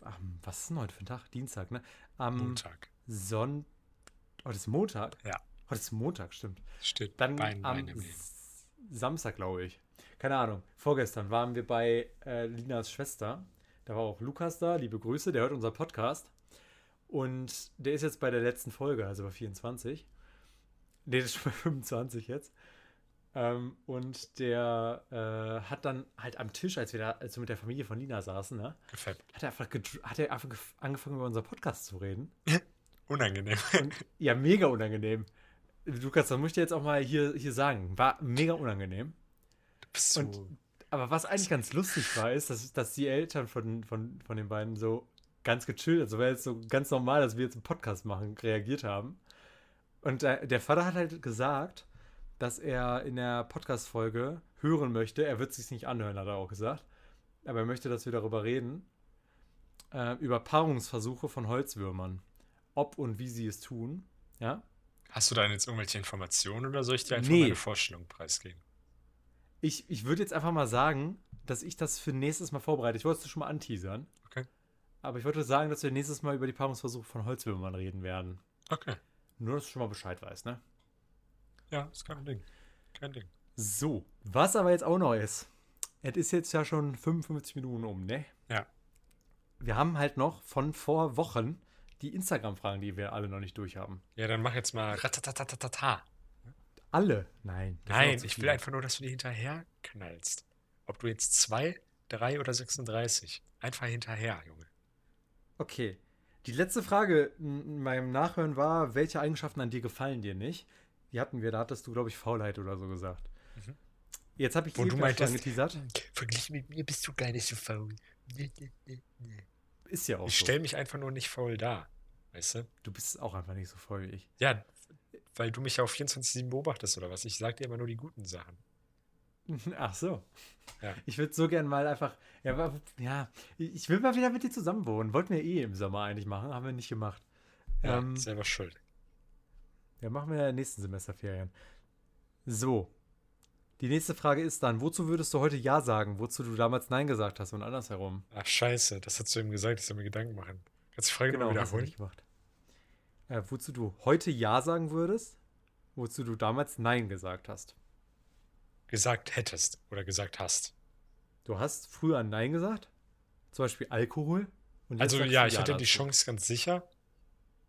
S2: am, was ist denn heute für ein Tag? Dienstag, ne? Am
S1: Montag.
S2: Sonntag, heute ist Montag?
S1: Ja.
S2: Heute ist Montag, stimmt.
S1: Steht
S2: Dann
S1: Bein,
S2: am
S1: Bein
S2: Samstag, glaube ich. Keine Ahnung. Vorgestern waren wir bei äh, Linas Schwester. Da war auch Lukas da. Liebe Grüße. Der hört unser Podcast. Und der ist jetzt bei der letzten Folge, also bei 24. Nee, das ist schon bei 25 jetzt. Ähm, und der äh, hat dann halt am Tisch, als wir da als wir mit der Familie von Lina saßen, ne,
S1: Gefällt.
S2: hat er einfach, hat er einfach gef- angefangen, über unser Podcast zu reden.
S1: Unangenehm.
S2: Und, ja, mega unangenehm. Lukas, das muss ich dir jetzt auch mal hier, hier sagen. War mega unangenehm.
S1: Du bist so.
S2: Und- Aber was eigentlich ganz lustig war, ist, dass, dass die Eltern von, von, von den beiden so ganz gechillt, also wäre jetzt so ganz normal, dass wir jetzt einen Podcast machen, reagiert haben. Und äh, der Vater hat halt gesagt, dass er in der Podcast-Folge hören möchte. Er wird es sich nicht anhören, hat er auch gesagt. Aber er möchte, dass wir darüber reden. Äh, über Paarungsversuche von Holzwürmern. Ob und wie sie es tun. Ja.
S1: Hast du da jetzt irgendwelche Informationen oder soll ich dir einfach
S2: Nee.
S1: meine Vorstellung preisgeben?
S2: Ich, ich würde jetzt einfach mal sagen, dass ich das für nächstes Mal vorbereite. Ich wollte es schon mal anteasern.
S1: Okay.
S2: Aber ich wollte sagen, dass wir nächstes Mal über die Paarungsversuche von Holzwürmern reden werden.
S1: Okay.
S2: Nur, dass du schon mal Bescheid weißt, ne?
S1: Ja, ist kein Ding. Kein Ding.
S2: So, was aber jetzt auch noch ist, es ist jetzt ja schon 55 Minuten um, ne?
S1: Ja.
S2: Wir haben halt noch von vor Wochen die Instagram-Fragen, die wir alle noch nicht durch haben.
S1: Ja, dann mach jetzt mal ratatatatata.
S2: Alle? Nein.
S1: Nein, ich will einfach nur, dass du die hinterher knallst. Ob du jetzt zwei, drei oder 36. Einfach hinterher, Junge.
S2: Okay. Die letzte Frage in meinem Nachhören war, welche Eigenschaften an dir gefallen dir nicht? Die hatten wir, da hattest du, glaube ich, Faulheit oder so gesagt.
S1: Mhm.
S2: Jetzt habe ich
S1: Wo
S2: die
S1: meintest,
S2: angeteasert.
S1: verglichen mit mir bist du gar nicht so faul.
S2: Ist ja auch
S1: Ich
S2: so.
S1: stelle mich einfach nur nicht faul dar. Weißt du?
S2: Du bist auch einfach nicht so voll wie ich.
S1: Ja, weil du mich ja auf 24-7 beobachtest oder was. Ich sag dir immer nur die guten Sachen.
S2: Ach so.
S1: Ja.
S2: Ich würde so gern mal einfach. Ja, ja, ich will mal wieder mit dir zusammen wohnen. Wollten wir eh im Sommer eigentlich machen, haben wir nicht gemacht.
S1: Ja,
S2: Ähm,
S1: selber schuld.
S2: Ja, machen wir in den nächsten Semesterferien. So. Die nächste Frage ist dann: Wozu würdest du heute Ja sagen, wozu du damals Nein gesagt hast und andersherum?
S1: Ach, scheiße. Das hast du ihm gesagt. Ich soll mir Gedanken machen. Kannst du die Frage
S2: Genau,
S1: nochmal wiederholen?
S2: nicht gemacht. Äh, wozu du heute Ja sagen würdest, wozu du damals Nein gesagt hast.
S1: Gesagt hättest oder gesagt hast.
S2: Du hast früher Nein gesagt, zum Beispiel Alkohol.
S1: Also ja, ich hatte die
S2: dazu.
S1: Chance ganz sicher.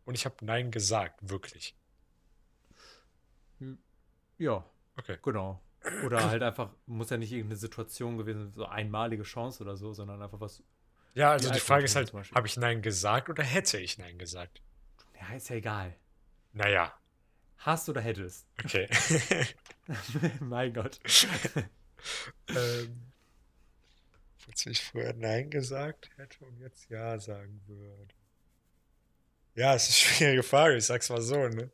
S1: Und ich habe Nein gesagt, wirklich.
S2: Ja,
S1: Okay.
S2: genau. Oder halt einfach, muss ja nicht irgendeine Situation gewesen sein, so einmalige Chance oder so, sondern einfach was.
S1: Ja, also
S2: Die
S1: die Frage ist halt, habe ich Nein gesagt oder hätte ich Nein gesagt?
S2: Ja, ist ja egal.
S1: Naja,
S2: Hast oder hättest.
S1: okay.
S2: mein Gott.
S1: ähm, wozu ich früher Nein gesagt hätte und jetzt Ja sagen würde. Ja, es ist eine schwierige Frage, ich sag's mal so, ne?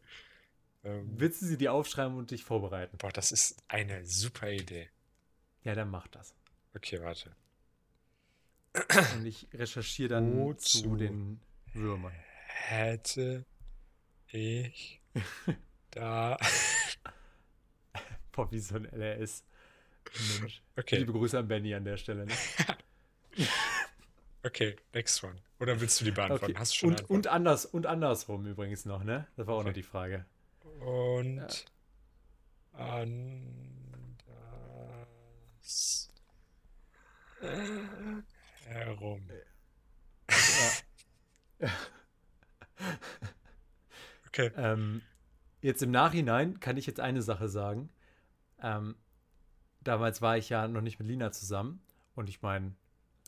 S1: Ähm,
S2: Willst du sie dir aufschreiben und dich vorbereiten?
S1: boah, das ist eine super Idee.
S2: Ja, dann mach das.
S1: Okay, warte.
S2: Und ich recherchiere dann
S1: Wozu?
S2: zu den Würmern.
S1: Hätte ich da.
S2: Boah, wie so ein LRS. Mensch.
S1: Okay,
S2: Liebe Grüße an Benny an der Stelle. Ne?
S1: okay, next one. Oder willst du die beantworten?
S2: Okay.
S1: Hast du schon
S2: Und, und, anders, und andersrum übrigens noch, ne? Das war auch
S1: Okay.
S2: noch die Frage.
S1: Und anders herum. Okay.
S2: Ähm, jetzt im Nachhinein kann ich jetzt eine Sache sagen. Ähm, damals war ich ja noch nicht mit Lina zusammen. Und ich meine,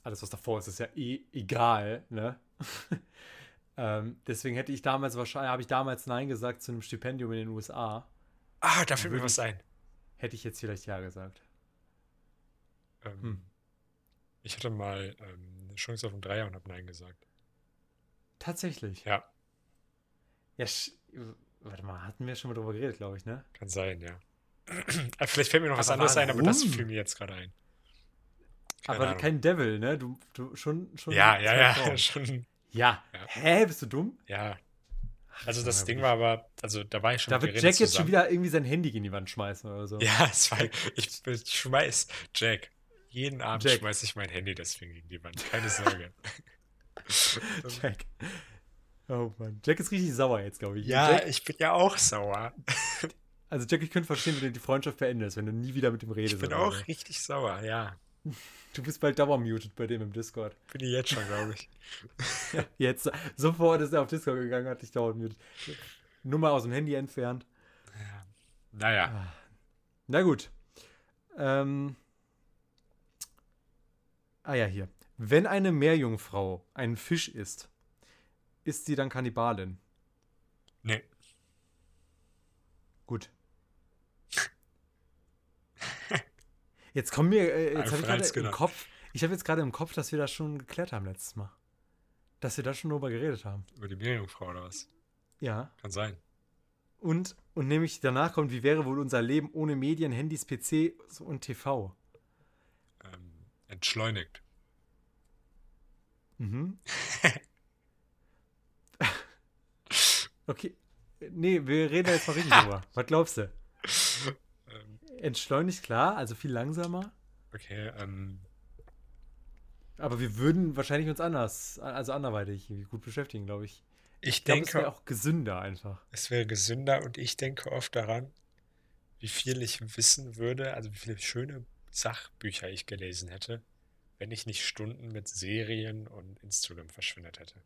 S2: alles, was davor ist, ist ja eh egal, ne? ähm, deswegen hätte ich damals wahrscheinlich, habe ich damals Nein gesagt zu einem Stipendium in den USA.
S1: Ah, da fällt mir was ein.
S2: Hätte ich jetzt vielleicht Ja gesagt.
S1: Ähm,
S2: Hm.
S1: Ich hatte mal ähm, eine Chance auf einen Dreier und habe Nein gesagt.
S2: Tatsächlich.
S1: Ja,
S2: Ja, warte mal, hatten wir schon mal drüber geredet, glaube ich, ne?
S1: kann sein, ja. Ah, Vielleicht fällt mir noch was
S2: Aber
S1: anderes ein, aber das fiel mir jetzt gerade ein. Keine
S2: Aber
S1: Ahnung.
S2: kein Devil, ne? Du, du schon, schon.
S1: Ja, ja, ja, schon.
S2: Ja.
S1: Ja.
S2: Hä, bist du dumm?
S1: Ja. Also
S2: Ach,
S1: das
S2: ja,
S1: Ding war aber, also da war ich schon
S2: Da wird Jack jetzt schon wieder irgendwie sein Handy gegen die Wand schmeißen oder so.
S1: Ja, es war, ich, ich schmeiß, Jack, jeden Abend
S2: Jack.
S1: schmeiß ich mein Handy deswegen gegen die Wand. Keine Sorge.
S2: Jack. Oh Mann. Jack ist richtig sauer jetzt, glaube ich.
S1: ja,
S2: Jack,
S1: ich bin ja auch sauer.
S2: also Jack, ich könnte verstehen, wenn du die Freundschaft beendest, wenn du nie wieder mit ihm redest.
S1: Ich bin
S2: oder
S1: auch
S2: so.
S1: richtig sauer, ja.
S2: Du bist bald dauermuted bei dem im Discord.
S1: Bin ich jetzt schon, glaube ich.
S2: Jetzt, sofort ist er auf Discord gegangen, hat dich dauermuted. Nummer aus dem Handy entfernt.
S1: Ja. Naja,
S2: Na gut. Ähm. Ah ja, hier. Wenn eine Meerjungfrau einen Fisch isst, ist sie dann Kannibalin?
S1: nee.
S2: Gut. Jetzt kommen mir, äh, jetzt habe ich gerade im. Kopf, ich habe jetzt gerade im Kopf, dass wir das schon geklärt haben letztes Mal. Dass wir da schon drüber geredet haben.
S1: Über die Meerjungfrau oder was?
S2: Ja.
S1: Kann sein.
S2: Und, und nämlich danach kommt, wie wäre wohl unser Leben ohne Medien, Handys, PC und TV?
S1: Ähm, entschleunigt.
S2: Mhm. okay. Nee, wir reden da jetzt mal richtig drüber. Was glaubst du? Entschleunigt, klar, also viel langsamer.
S1: okay, ähm,
S2: Aber wir würden wahrscheinlich uns anders, also anderweitig gut beschäftigen, glaube ich.
S1: Ich
S2: Ich glaube, es
S1: denke,
S2: wäre auch gesünder einfach.
S1: es wäre gesünder und ich denke oft daran, wie viel ich wissen würde, also wie viele schöne Sachbücher ich gelesen hätte, wenn ich nicht Stunden mit Serien und Instagram verschwendet hätte.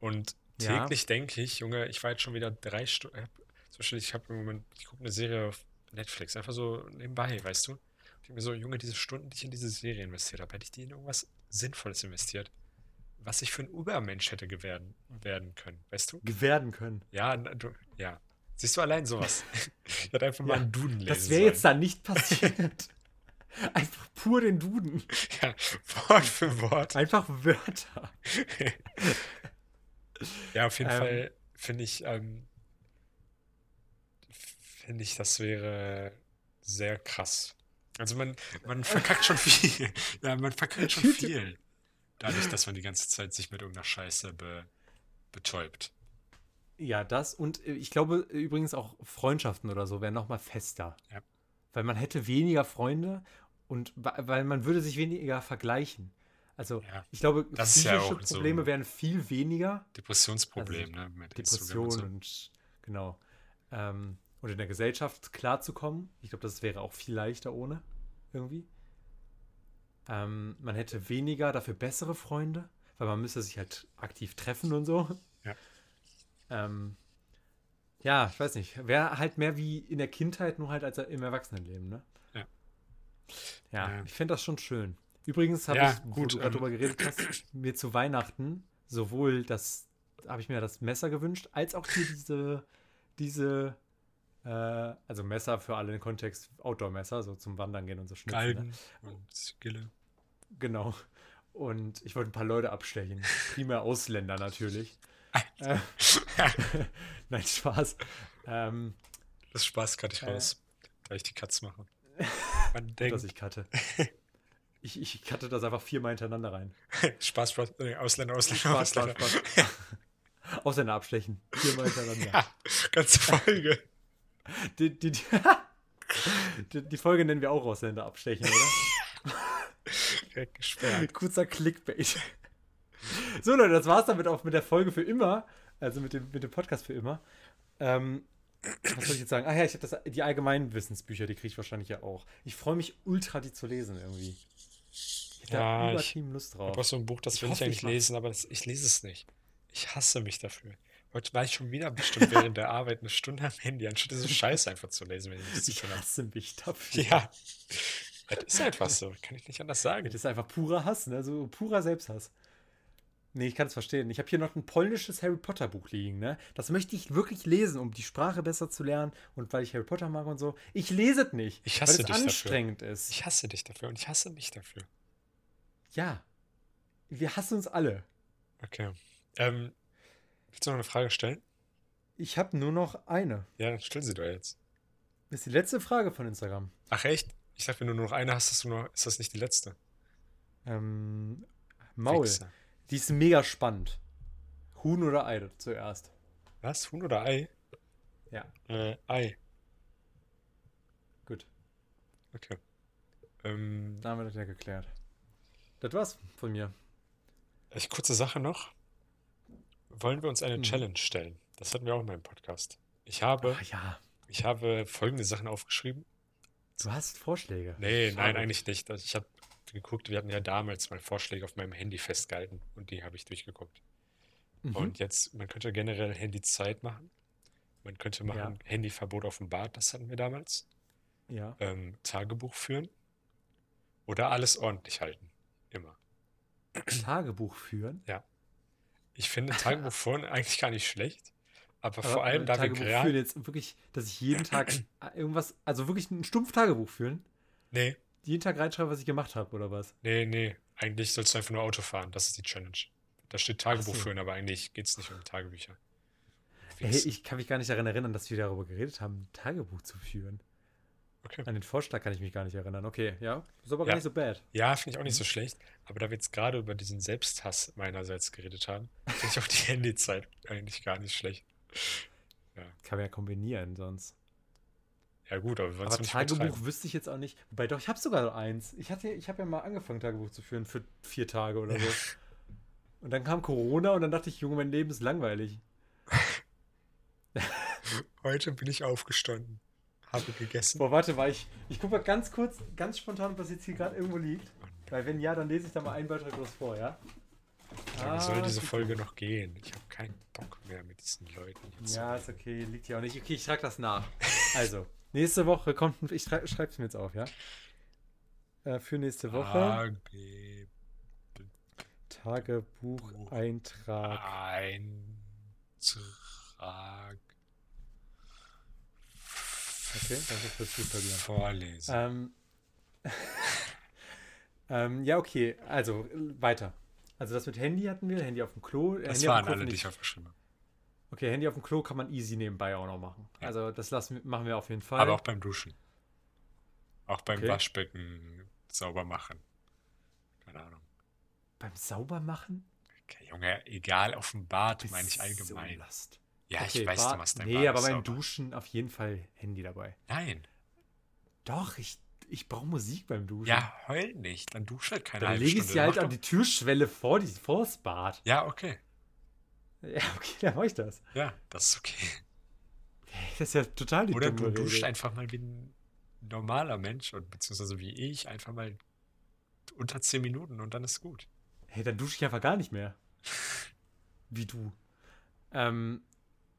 S1: Und
S2: Ja.
S1: täglich denke ich, Junge, ich war jetzt schon wieder drei Stunden, zum Beispiel, ich habe im Moment, ich gucke eine Serie auf Netflix, einfach so nebenbei, weißt du? Ich denke mir so, Junge, diese Stunden, die ich in diese Serie investiert habe, hätte ich die in irgendwas Sinnvolles investiert, was ich für ein Übermensch hätte werden, werden können, weißt du?
S2: Werden können.
S1: Ja, du, ja. Siehst du allein sowas? Ich hätte einfach mal
S2: Ja,
S1: einen Duden lesen
S2: Das wäre jetzt da nicht passiert. Einfach pur den Duden.
S1: Ja, Wort für Wort.
S2: Einfach Wörter.
S1: Ja, auf jeden
S2: Ähm.
S1: Fall finde ich, ähm, finde ich, das wäre sehr krass. Also man, man verkackt schon viel. Ja, man verkackt schon viel. Dadurch, dass man die ganze Zeit sich mit irgendeiner Scheiße be, betäubt.
S2: Ja, das und äh, ich glaube äh, übrigens auch Freundschaften oder so wären nochmal fester.
S1: Ja.
S2: Weil man hätte weniger Freunde und weil man würde sich weniger vergleichen. Also
S1: Ja.
S2: ich glaube,
S1: ja
S2: psychische
S1: so
S2: Probleme
S1: ein
S2: wären viel weniger.
S1: Depressionsproblem, ne? Mit Instagram
S2: Depression
S1: und so.
S2: und genau. Ähm, und in der Gesellschaft klarzukommen. Ich glaube, das wäre auch viel leichter ohne irgendwie. Ähm, man hätte weniger, dafür bessere Freunde, weil man müsste sich halt aktiv treffen und so.
S1: Ja.
S2: Ähm, ja, ich weiß nicht. Wäre halt mehr wie in der Kindheit, nur halt als im Erwachsenenleben, ne?
S1: Ja.
S2: Ja,
S1: Ja.
S2: ich finde das schon schön. Übrigens habe
S1: Ja,
S2: ich, wo
S1: gut,
S2: du gerade
S1: ähm,
S2: drüber geredet hast, mir zu Weihnachten sowohl das, habe ich mir das Messer gewünscht, als auch diese, diese, also Messer für alle im Kontext, Outdoor-Messer, so zum Wandern gehen und so schnitzen. Ne?
S1: Galgen und Gille.
S2: Genau. Und ich wollte ein paar Leute abstechen. Primär Ausländer natürlich. äh, nein, Spaß. Ähm,
S1: Das Spaß kann ich
S2: Äh.
S1: raus, da ich die Cuts mache. Man denkt,
S2: dass ich cutte. Ich, ich cutte das einfach viermal hintereinander rein.
S1: Spaß, Spaß, äh, Ausländer, Ausländer,
S2: Spaß, Spaß,
S1: Ausländer.
S2: Spaß. Ausländer abstechen. Viermal hintereinander.
S1: Ja, ganze Folge.
S2: Die, die, die, die, die Folge nennen wir auch Ausländer abstechen, oder?
S1: Direkt gesperrt.
S2: Kurzer Clickbait. So, Leute, das war's damit auch mit der Folge für immer. Also mit dem, mit dem Podcast für immer. Ähm, was soll ich jetzt sagen? Ach ja, ich habe das die allgemeinen Wissensbücher, die kriege ich wahrscheinlich ja auch. Ich freue mich ultra, die zu lesen irgendwie. Ich hab
S1: Ja,
S2: da
S1: ich
S2: übertrieben Lust
S1: Ich
S2: drauf.
S1: habe auch so ein Buch, das
S2: Ich
S1: will ich eigentlich
S2: ich mach's.
S1: lesen, aber das, ich lese es nicht. Ich hasse mich dafür. Heute war ich schon wieder bestimmt während der Arbeit eine Stunde am Handy, anstatt diese Scheiße einfach zu lesen, wenn ich zu
S2: Ich hasse mich dafür.
S1: Ja, das ist einfach so. Kann ich nicht anders sagen.
S2: Das ist einfach purer Hass, ne? So purer Selbsthass. Nee, ich kann es verstehen. Ich habe hier noch ein polnisches Harry Potter Buch liegen, ne? Das möchte ich wirklich lesen, um die Sprache besser zu lernen und weil ich Harry Potter mag und so. Ich lese es nicht,
S1: Ich
S2: weil
S1: hasse
S2: es
S1: dich dafür.
S2: anstrengend ist.
S1: Ich hasse dich dafür und ich hasse mich dafür.
S2: ja. Wir hassen uns alle.
S1: Okay. Ähm, willst du noch eine Frage stellen?
S2: Ich habe nur noch eine.
S1: Ja, dann stell sie doch jetzt.
S2: Das ist die letzte Frage von Instagram.
S1: Ach echt? Ich dachte, wenn du nur noch eine hast, hast du noch, ist das nicht die letzte?
S2: Ähm, Maul.
S1: Wichser.
S2: Die ist mega spannend. Huhn oder Ei zuerst?
S1: Was? Huhn oder Ei?
S2: Ja,
S1: Äh, Ei.
S2: gut.
S1: Okay. Ähm,
S2: Da haben wir das ja geklärt. Das war's von mir.
S1: ich, kurze Sache noch. Wollen wir uns eine
S2: Mhm.
S1: Challenge stellen? Das hatten wir auch in meinem Podcast. Ich habe,
S2: Ach ja,
S1: ich habe folgende Sachen aufgeschrieben.
S2: du hast Vorschläge.
S1: Nee, nein,
S2: Schade.
S1: eigentlich nicht. Also Ich habe geguckt, wir hatten ja damals mal Vorschläge auf meinem Handy festgehalten und die habe ich durchgeguckt.
S2: Mhm.
S1: Und jetzt, man könnte generell Handyzeit machen. Man könnte machen
S2: Ja.
S1: Handyverbot auf dem Bad, das hatten wir damals.
S2: Ja.
S1: Ähm, Tagebuch führen. Oder alles ordentlich halten. Immer.
S2: Tagebuch führen.
S1: Ich finde Tagebuch führen eigentlich gar nicht schlecht. Aber
S2: Aber,
S1: vor allem,
S2: äh,
S1: da wir
S2: Tagebuch führen
S1: gerade.
S2: jetzt wirklich, dass ich jeden Tag irgendwas, also wirklich ein stumpf Tagebuch führen,
S1: Nee,
S2: jeden Tag reinschreibe, was ich gemacht habe oder was.
S1: nee, nee. Eigentlich sollst du einfach nur Auto fahren. Das ist die Challenge. Da steht Tagebuch
S2: so.
S1: führen, aber eigentlich geht es nicht um Tagebücher.
S2: Hey, ich kann mich gar nicht daran erinnern, dass wir darüber geredet haben, ein Tagebuch zu führen.
S1: Okay.
S2: An den Vorschlag kann ich mich gar nicht erinnern. Okay, ja, ist aber
S1: Ja.
S2: gar nicht so bad.
S1: Ja, finde ich auch nicht so schlecht. Aber da wir jetzt gerade über diesen Selbsthass meinerseits geredet haben, finde ich auch die Handyzeit eigentlich gar nicht schlecht.
S2: Kann man ja kombinieren sonst.
S1: Ja, gut, aber wir wollen es
S2: Aber
S1: nicht
S2: Tagebuch wüsste ich jetzt auch nicht. Wobei doch, ich habe sogar eins. Ich hatte, ich habe ja mal angefangen, Tagebuch zu führen für vier Tage oder so. Und dann kam Corona und dann dachte ich, Junge, mein Leben ist langweilig.
S1: Heute bin ich aufgestanden, habe gegessen.
S2: Boah, warte, war ich. Ich gucke mal ganz kurz, ganz spontan, ob das jetzt hier gerade irgendwo liegt. Weil wenn ja, dann lese ich da mal einen Beitrag groß vor, ja?
S1: Wie lange soll
S2: Ah,
S1: diese
S2: die-
S1: Folge noch gehen? Ich habe keinen Bock mehr mit diesen Leuten jetzt.
S2: Ja, ist okay, liegt hier auch nicht. Okay, ich trage das nach. Also, nächste Woche kommt ein. Ich schreibe es mir jetzt auf, ja? Äh, für nächste Woche.
S1: Tage
S2: Tagebucheintrag.
S1: Eintrag
S2: Okay, danke fürs Buchstabieren.
S1: vorlesen.
S2: Ähm, ähm, ja, okay, also weiter. Also das mit Handy hatten wir, Handy auf dem Klo. äh,
S1: das
S2: Handy
S1: waren
S2: Klo
S1: alle, die
S2: ich-
S1: aufgeschrieben habe.
S2: Okay, Handy auf dem Klo kann man easy nebenbei auch noch machen.
S1: Ja.
S2: Also das lassen, machen wir auf jeden Fall.
S1: Aber auch beim Duschen. Auch beim
S2: Okay.
S1: Waschbecken sauber machen. Keine Ahnung.
S2: beim Saubermachen?
S1: Okay, Junge, egal, auf dem Bad meine ich
S2: so
S1: allgemein. Ja,
S2: Okay,
S1: ich weiß,
S2: Bad-
S1: du machst dein
S2: Nee, aber beim. Duschen auf jeden Fall Handy dabei.
S1: Nein.
S2: Doch, ich, ich brauche Musik beim Duschen.
S1: Ja, heul nicht. Dann dusche halt keine
S2: Dann lege ich sie halt an die Türschwelle vor, die, vor das Bad.
S1: Ja, okay.
S2: Ja, okay, dann mache ich das.
S1: Ja, das ist okay.
S2: Das ist ja total die
S1: Oder du duschst
S2: Regel.
S1: einfach mal wie ein normaler Mensch und beziehungsweise wie ich einfach mal unter 10 Minuten und dann ist gut.
S2: Hey, dann dusche ich einfach gar nicht mehr. Wie du. Ähm,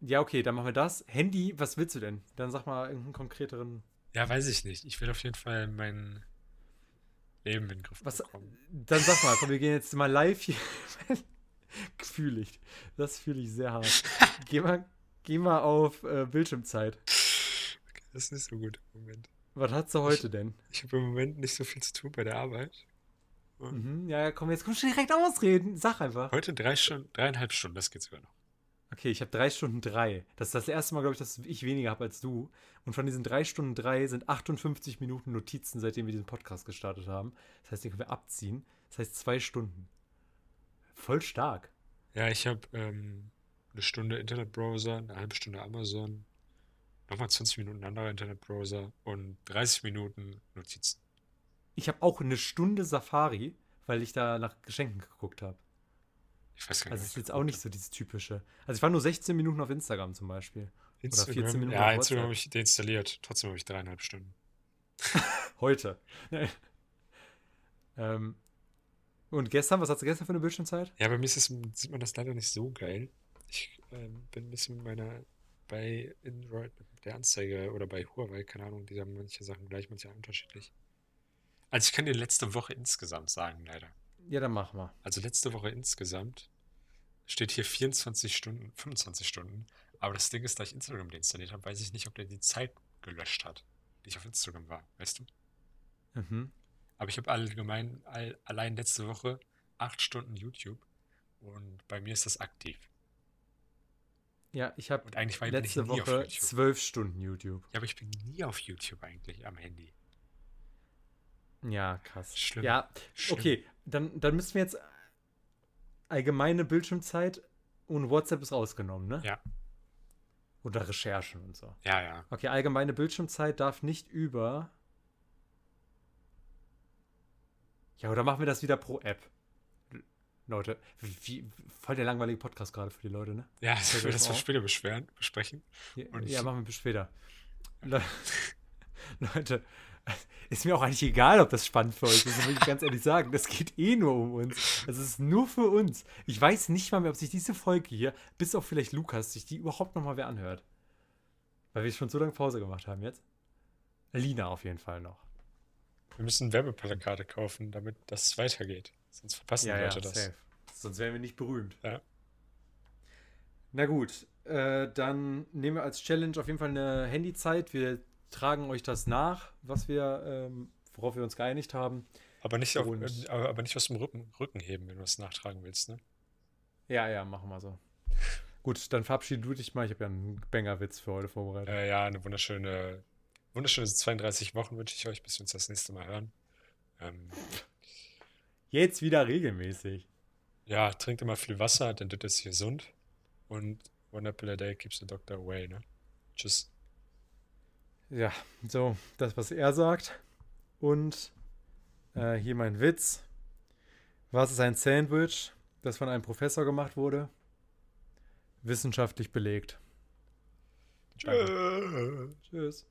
S2: ja, okay, dann machen wir das. Handy, was willst du denn? Dann sag mal irgendeinen konkreteren.
S1: Ja, weiß ich nicht. Ich will auf jeden Fall mein Leben in den Griff
S2: Was,
S1: bekommen.
S2: dann sag mal, komm, wir gehen jetzt mal live hier. fühle ich. Das fühle ich sehr hart. Geh mal, geh mal auf äh, Bildschirmzeit.
S1: Okay, das ist nicht so gut im Moment.
S2: Was hast du heute denn?
S1: Ich habe im Moment nicht so viel zu tun bei der Arbeit.
S2: Mhm, ja, komm, jetzt komm schon direkt ausreden. Sag einfach.
S1: Heute drei Stunden, dreieinhalb Stunden, das geht sogar noch.
S2: Okay, ich habe drei Stunden drei. Das ist das erste Mal, glaube ich, dass ich weniger habe als du. Und von diesen drei Stunden drei sind 58 Minuten Notizen, seitdem wir diesen Podcast gestartet haben. Das heißt, den können wir abziehen. Das heißt zwei Stunden. Voll stark.
S1: Ja, ich habe ähm, eine Stunde Internetbrowser, eine halbe Stunde Amazon, nochmal 20 Minuten anderer Internetbrowser und 30 Minuten Notizen.
S2: Ich habe auch eine Stunde Safari, weil ich da nach Geschenken geguckt habe.
S1: Ich weiß gar nicht,
S2: Also es ist jetzt auch nicht so dieses typische. Also ich war nur 16 Minuten auf Instagram zum Beispiel.
S1: habe.
S2: oder 14
S1: Instagram,
S2: Minuten
S1: ja,
S2: auf
S1: Instagram habe ich deinstalliert. Trotzdem habe ich dreieinhalb Stunden.
S2: Heute. Ähm, und gestern, was hast du gestern für eine Bildschirmzeit?
S1: Ja, bei mir ist das, sieht man das leider nicht so geil. Ich ähm, bin ein bisschen mit meiner, bei Android, mit der Anzeige oder bei Huawei, keine Ahnung, die haben manche Sachen gleich, manche unterschiedlich. Also ich kann dir letzte Woche insgesamt sagen, leider.
S2: Ja, dann mach mal.
S1: Also letzte Woche insgesamt steht hier 24 Stunden, 25 Stunden. Aber das Ding ist, da ich Instagram deinstalliert habe, weiß ich nicht, ob der die Zeit gelöscht hat, die ich auf Instagram war, weißt du?
S2: Mhm.
S1: Aber ich habe allgemein, all, allein letzte Woche 8 Stunden YouTube und bei mir ist das aktiv.
S2: Ja, ich habe
S1: ich
S2: letzte
S1: auf
S2: Woche zwölf Stunden YouTube.
S1: Ja, aber ich bin nie auf YouTube eigentlich am Handy.
S2: Ja, krass.
S1: Schlimm.
S2: Ja,
S1: Schlimm.
S2: okay. Dann, dann müssen wir jetzt allgemeine Bildschirmzeit und WhatsApp ist rausgenommen, ne?
S1: Ja.
S2: Oder Recherchen und so.
S1: Ja, ja.
S2: Okay, allgemeine Bildschirmzeit darf nicht über. Ja, oder machen wir das wieder pro App? Leute, wie, voll der langweilige Podcast gerade für die Leute, ne?
S1: Ja, das
S2: mal
S1: mal
S2: auf?
S1: später beschweren, besprechen?
S2: Ja, ja
S1: ich-
S2: machen wir bis später. Le Leute, ist mir auch eigentlich egal, ob das spannend für euch ist, das muss ich ganz ehrlich sagen. Das geht eh nur um uns. Das ist nur für uns. Ich weiß nicht mal mehr, ob sich diese Folge hier, bis auf vielleicht Lukas, sich die überhaupt noch mal wer anhört. Weil wir schon so lange Pause gemacht haben jetzt. Lina auf jeden Fall noch.
S1: Wir müssen Werbeplakate kaufen, damit das weitergeht. Sonst verpassen die Leute das.
S2: safe. Sonst wären wir nicht berühmt.
S1: Ja.
S2: Na gut, äh, dann nehmen wir als Challenge auf jeden Fall eine Handyzeit. Wir tragen euch das nach, was wir, ähm, worauf wir uns geeinigt haben.
S1: Aber nicht, auf,
S2: Und-
S1: aber, nicht aus dem Rücken, Rücken heben, wenn du das nachtragen willst, ne?
S2: Ja, ja, machen wir so. Gut, dann verabschiede du dich mal. Ich habe ja einen Banger-Witz für heute vorbereitet.
S1: Äh, ja, eine wunderschöne, wunderschöne 32 Wochen wünsche ich euch, bis wir uns das nächste Mal hören. Ähm,
S2: Jetzt wieder regelmäßig.
S1: ja, trinkt immer viel Wasser, denn das ist gesund. Und one apple a day keeps the doctor away, ne? Tschüss.
S2: Ja, so, das, was er sagt. Und äh, hier mein Witz. Was ist ein Sandwich, das von einem Professor gemacht wurde? Wissenschaftlich belegt.
S1: Tschö.
S2: Tschüss.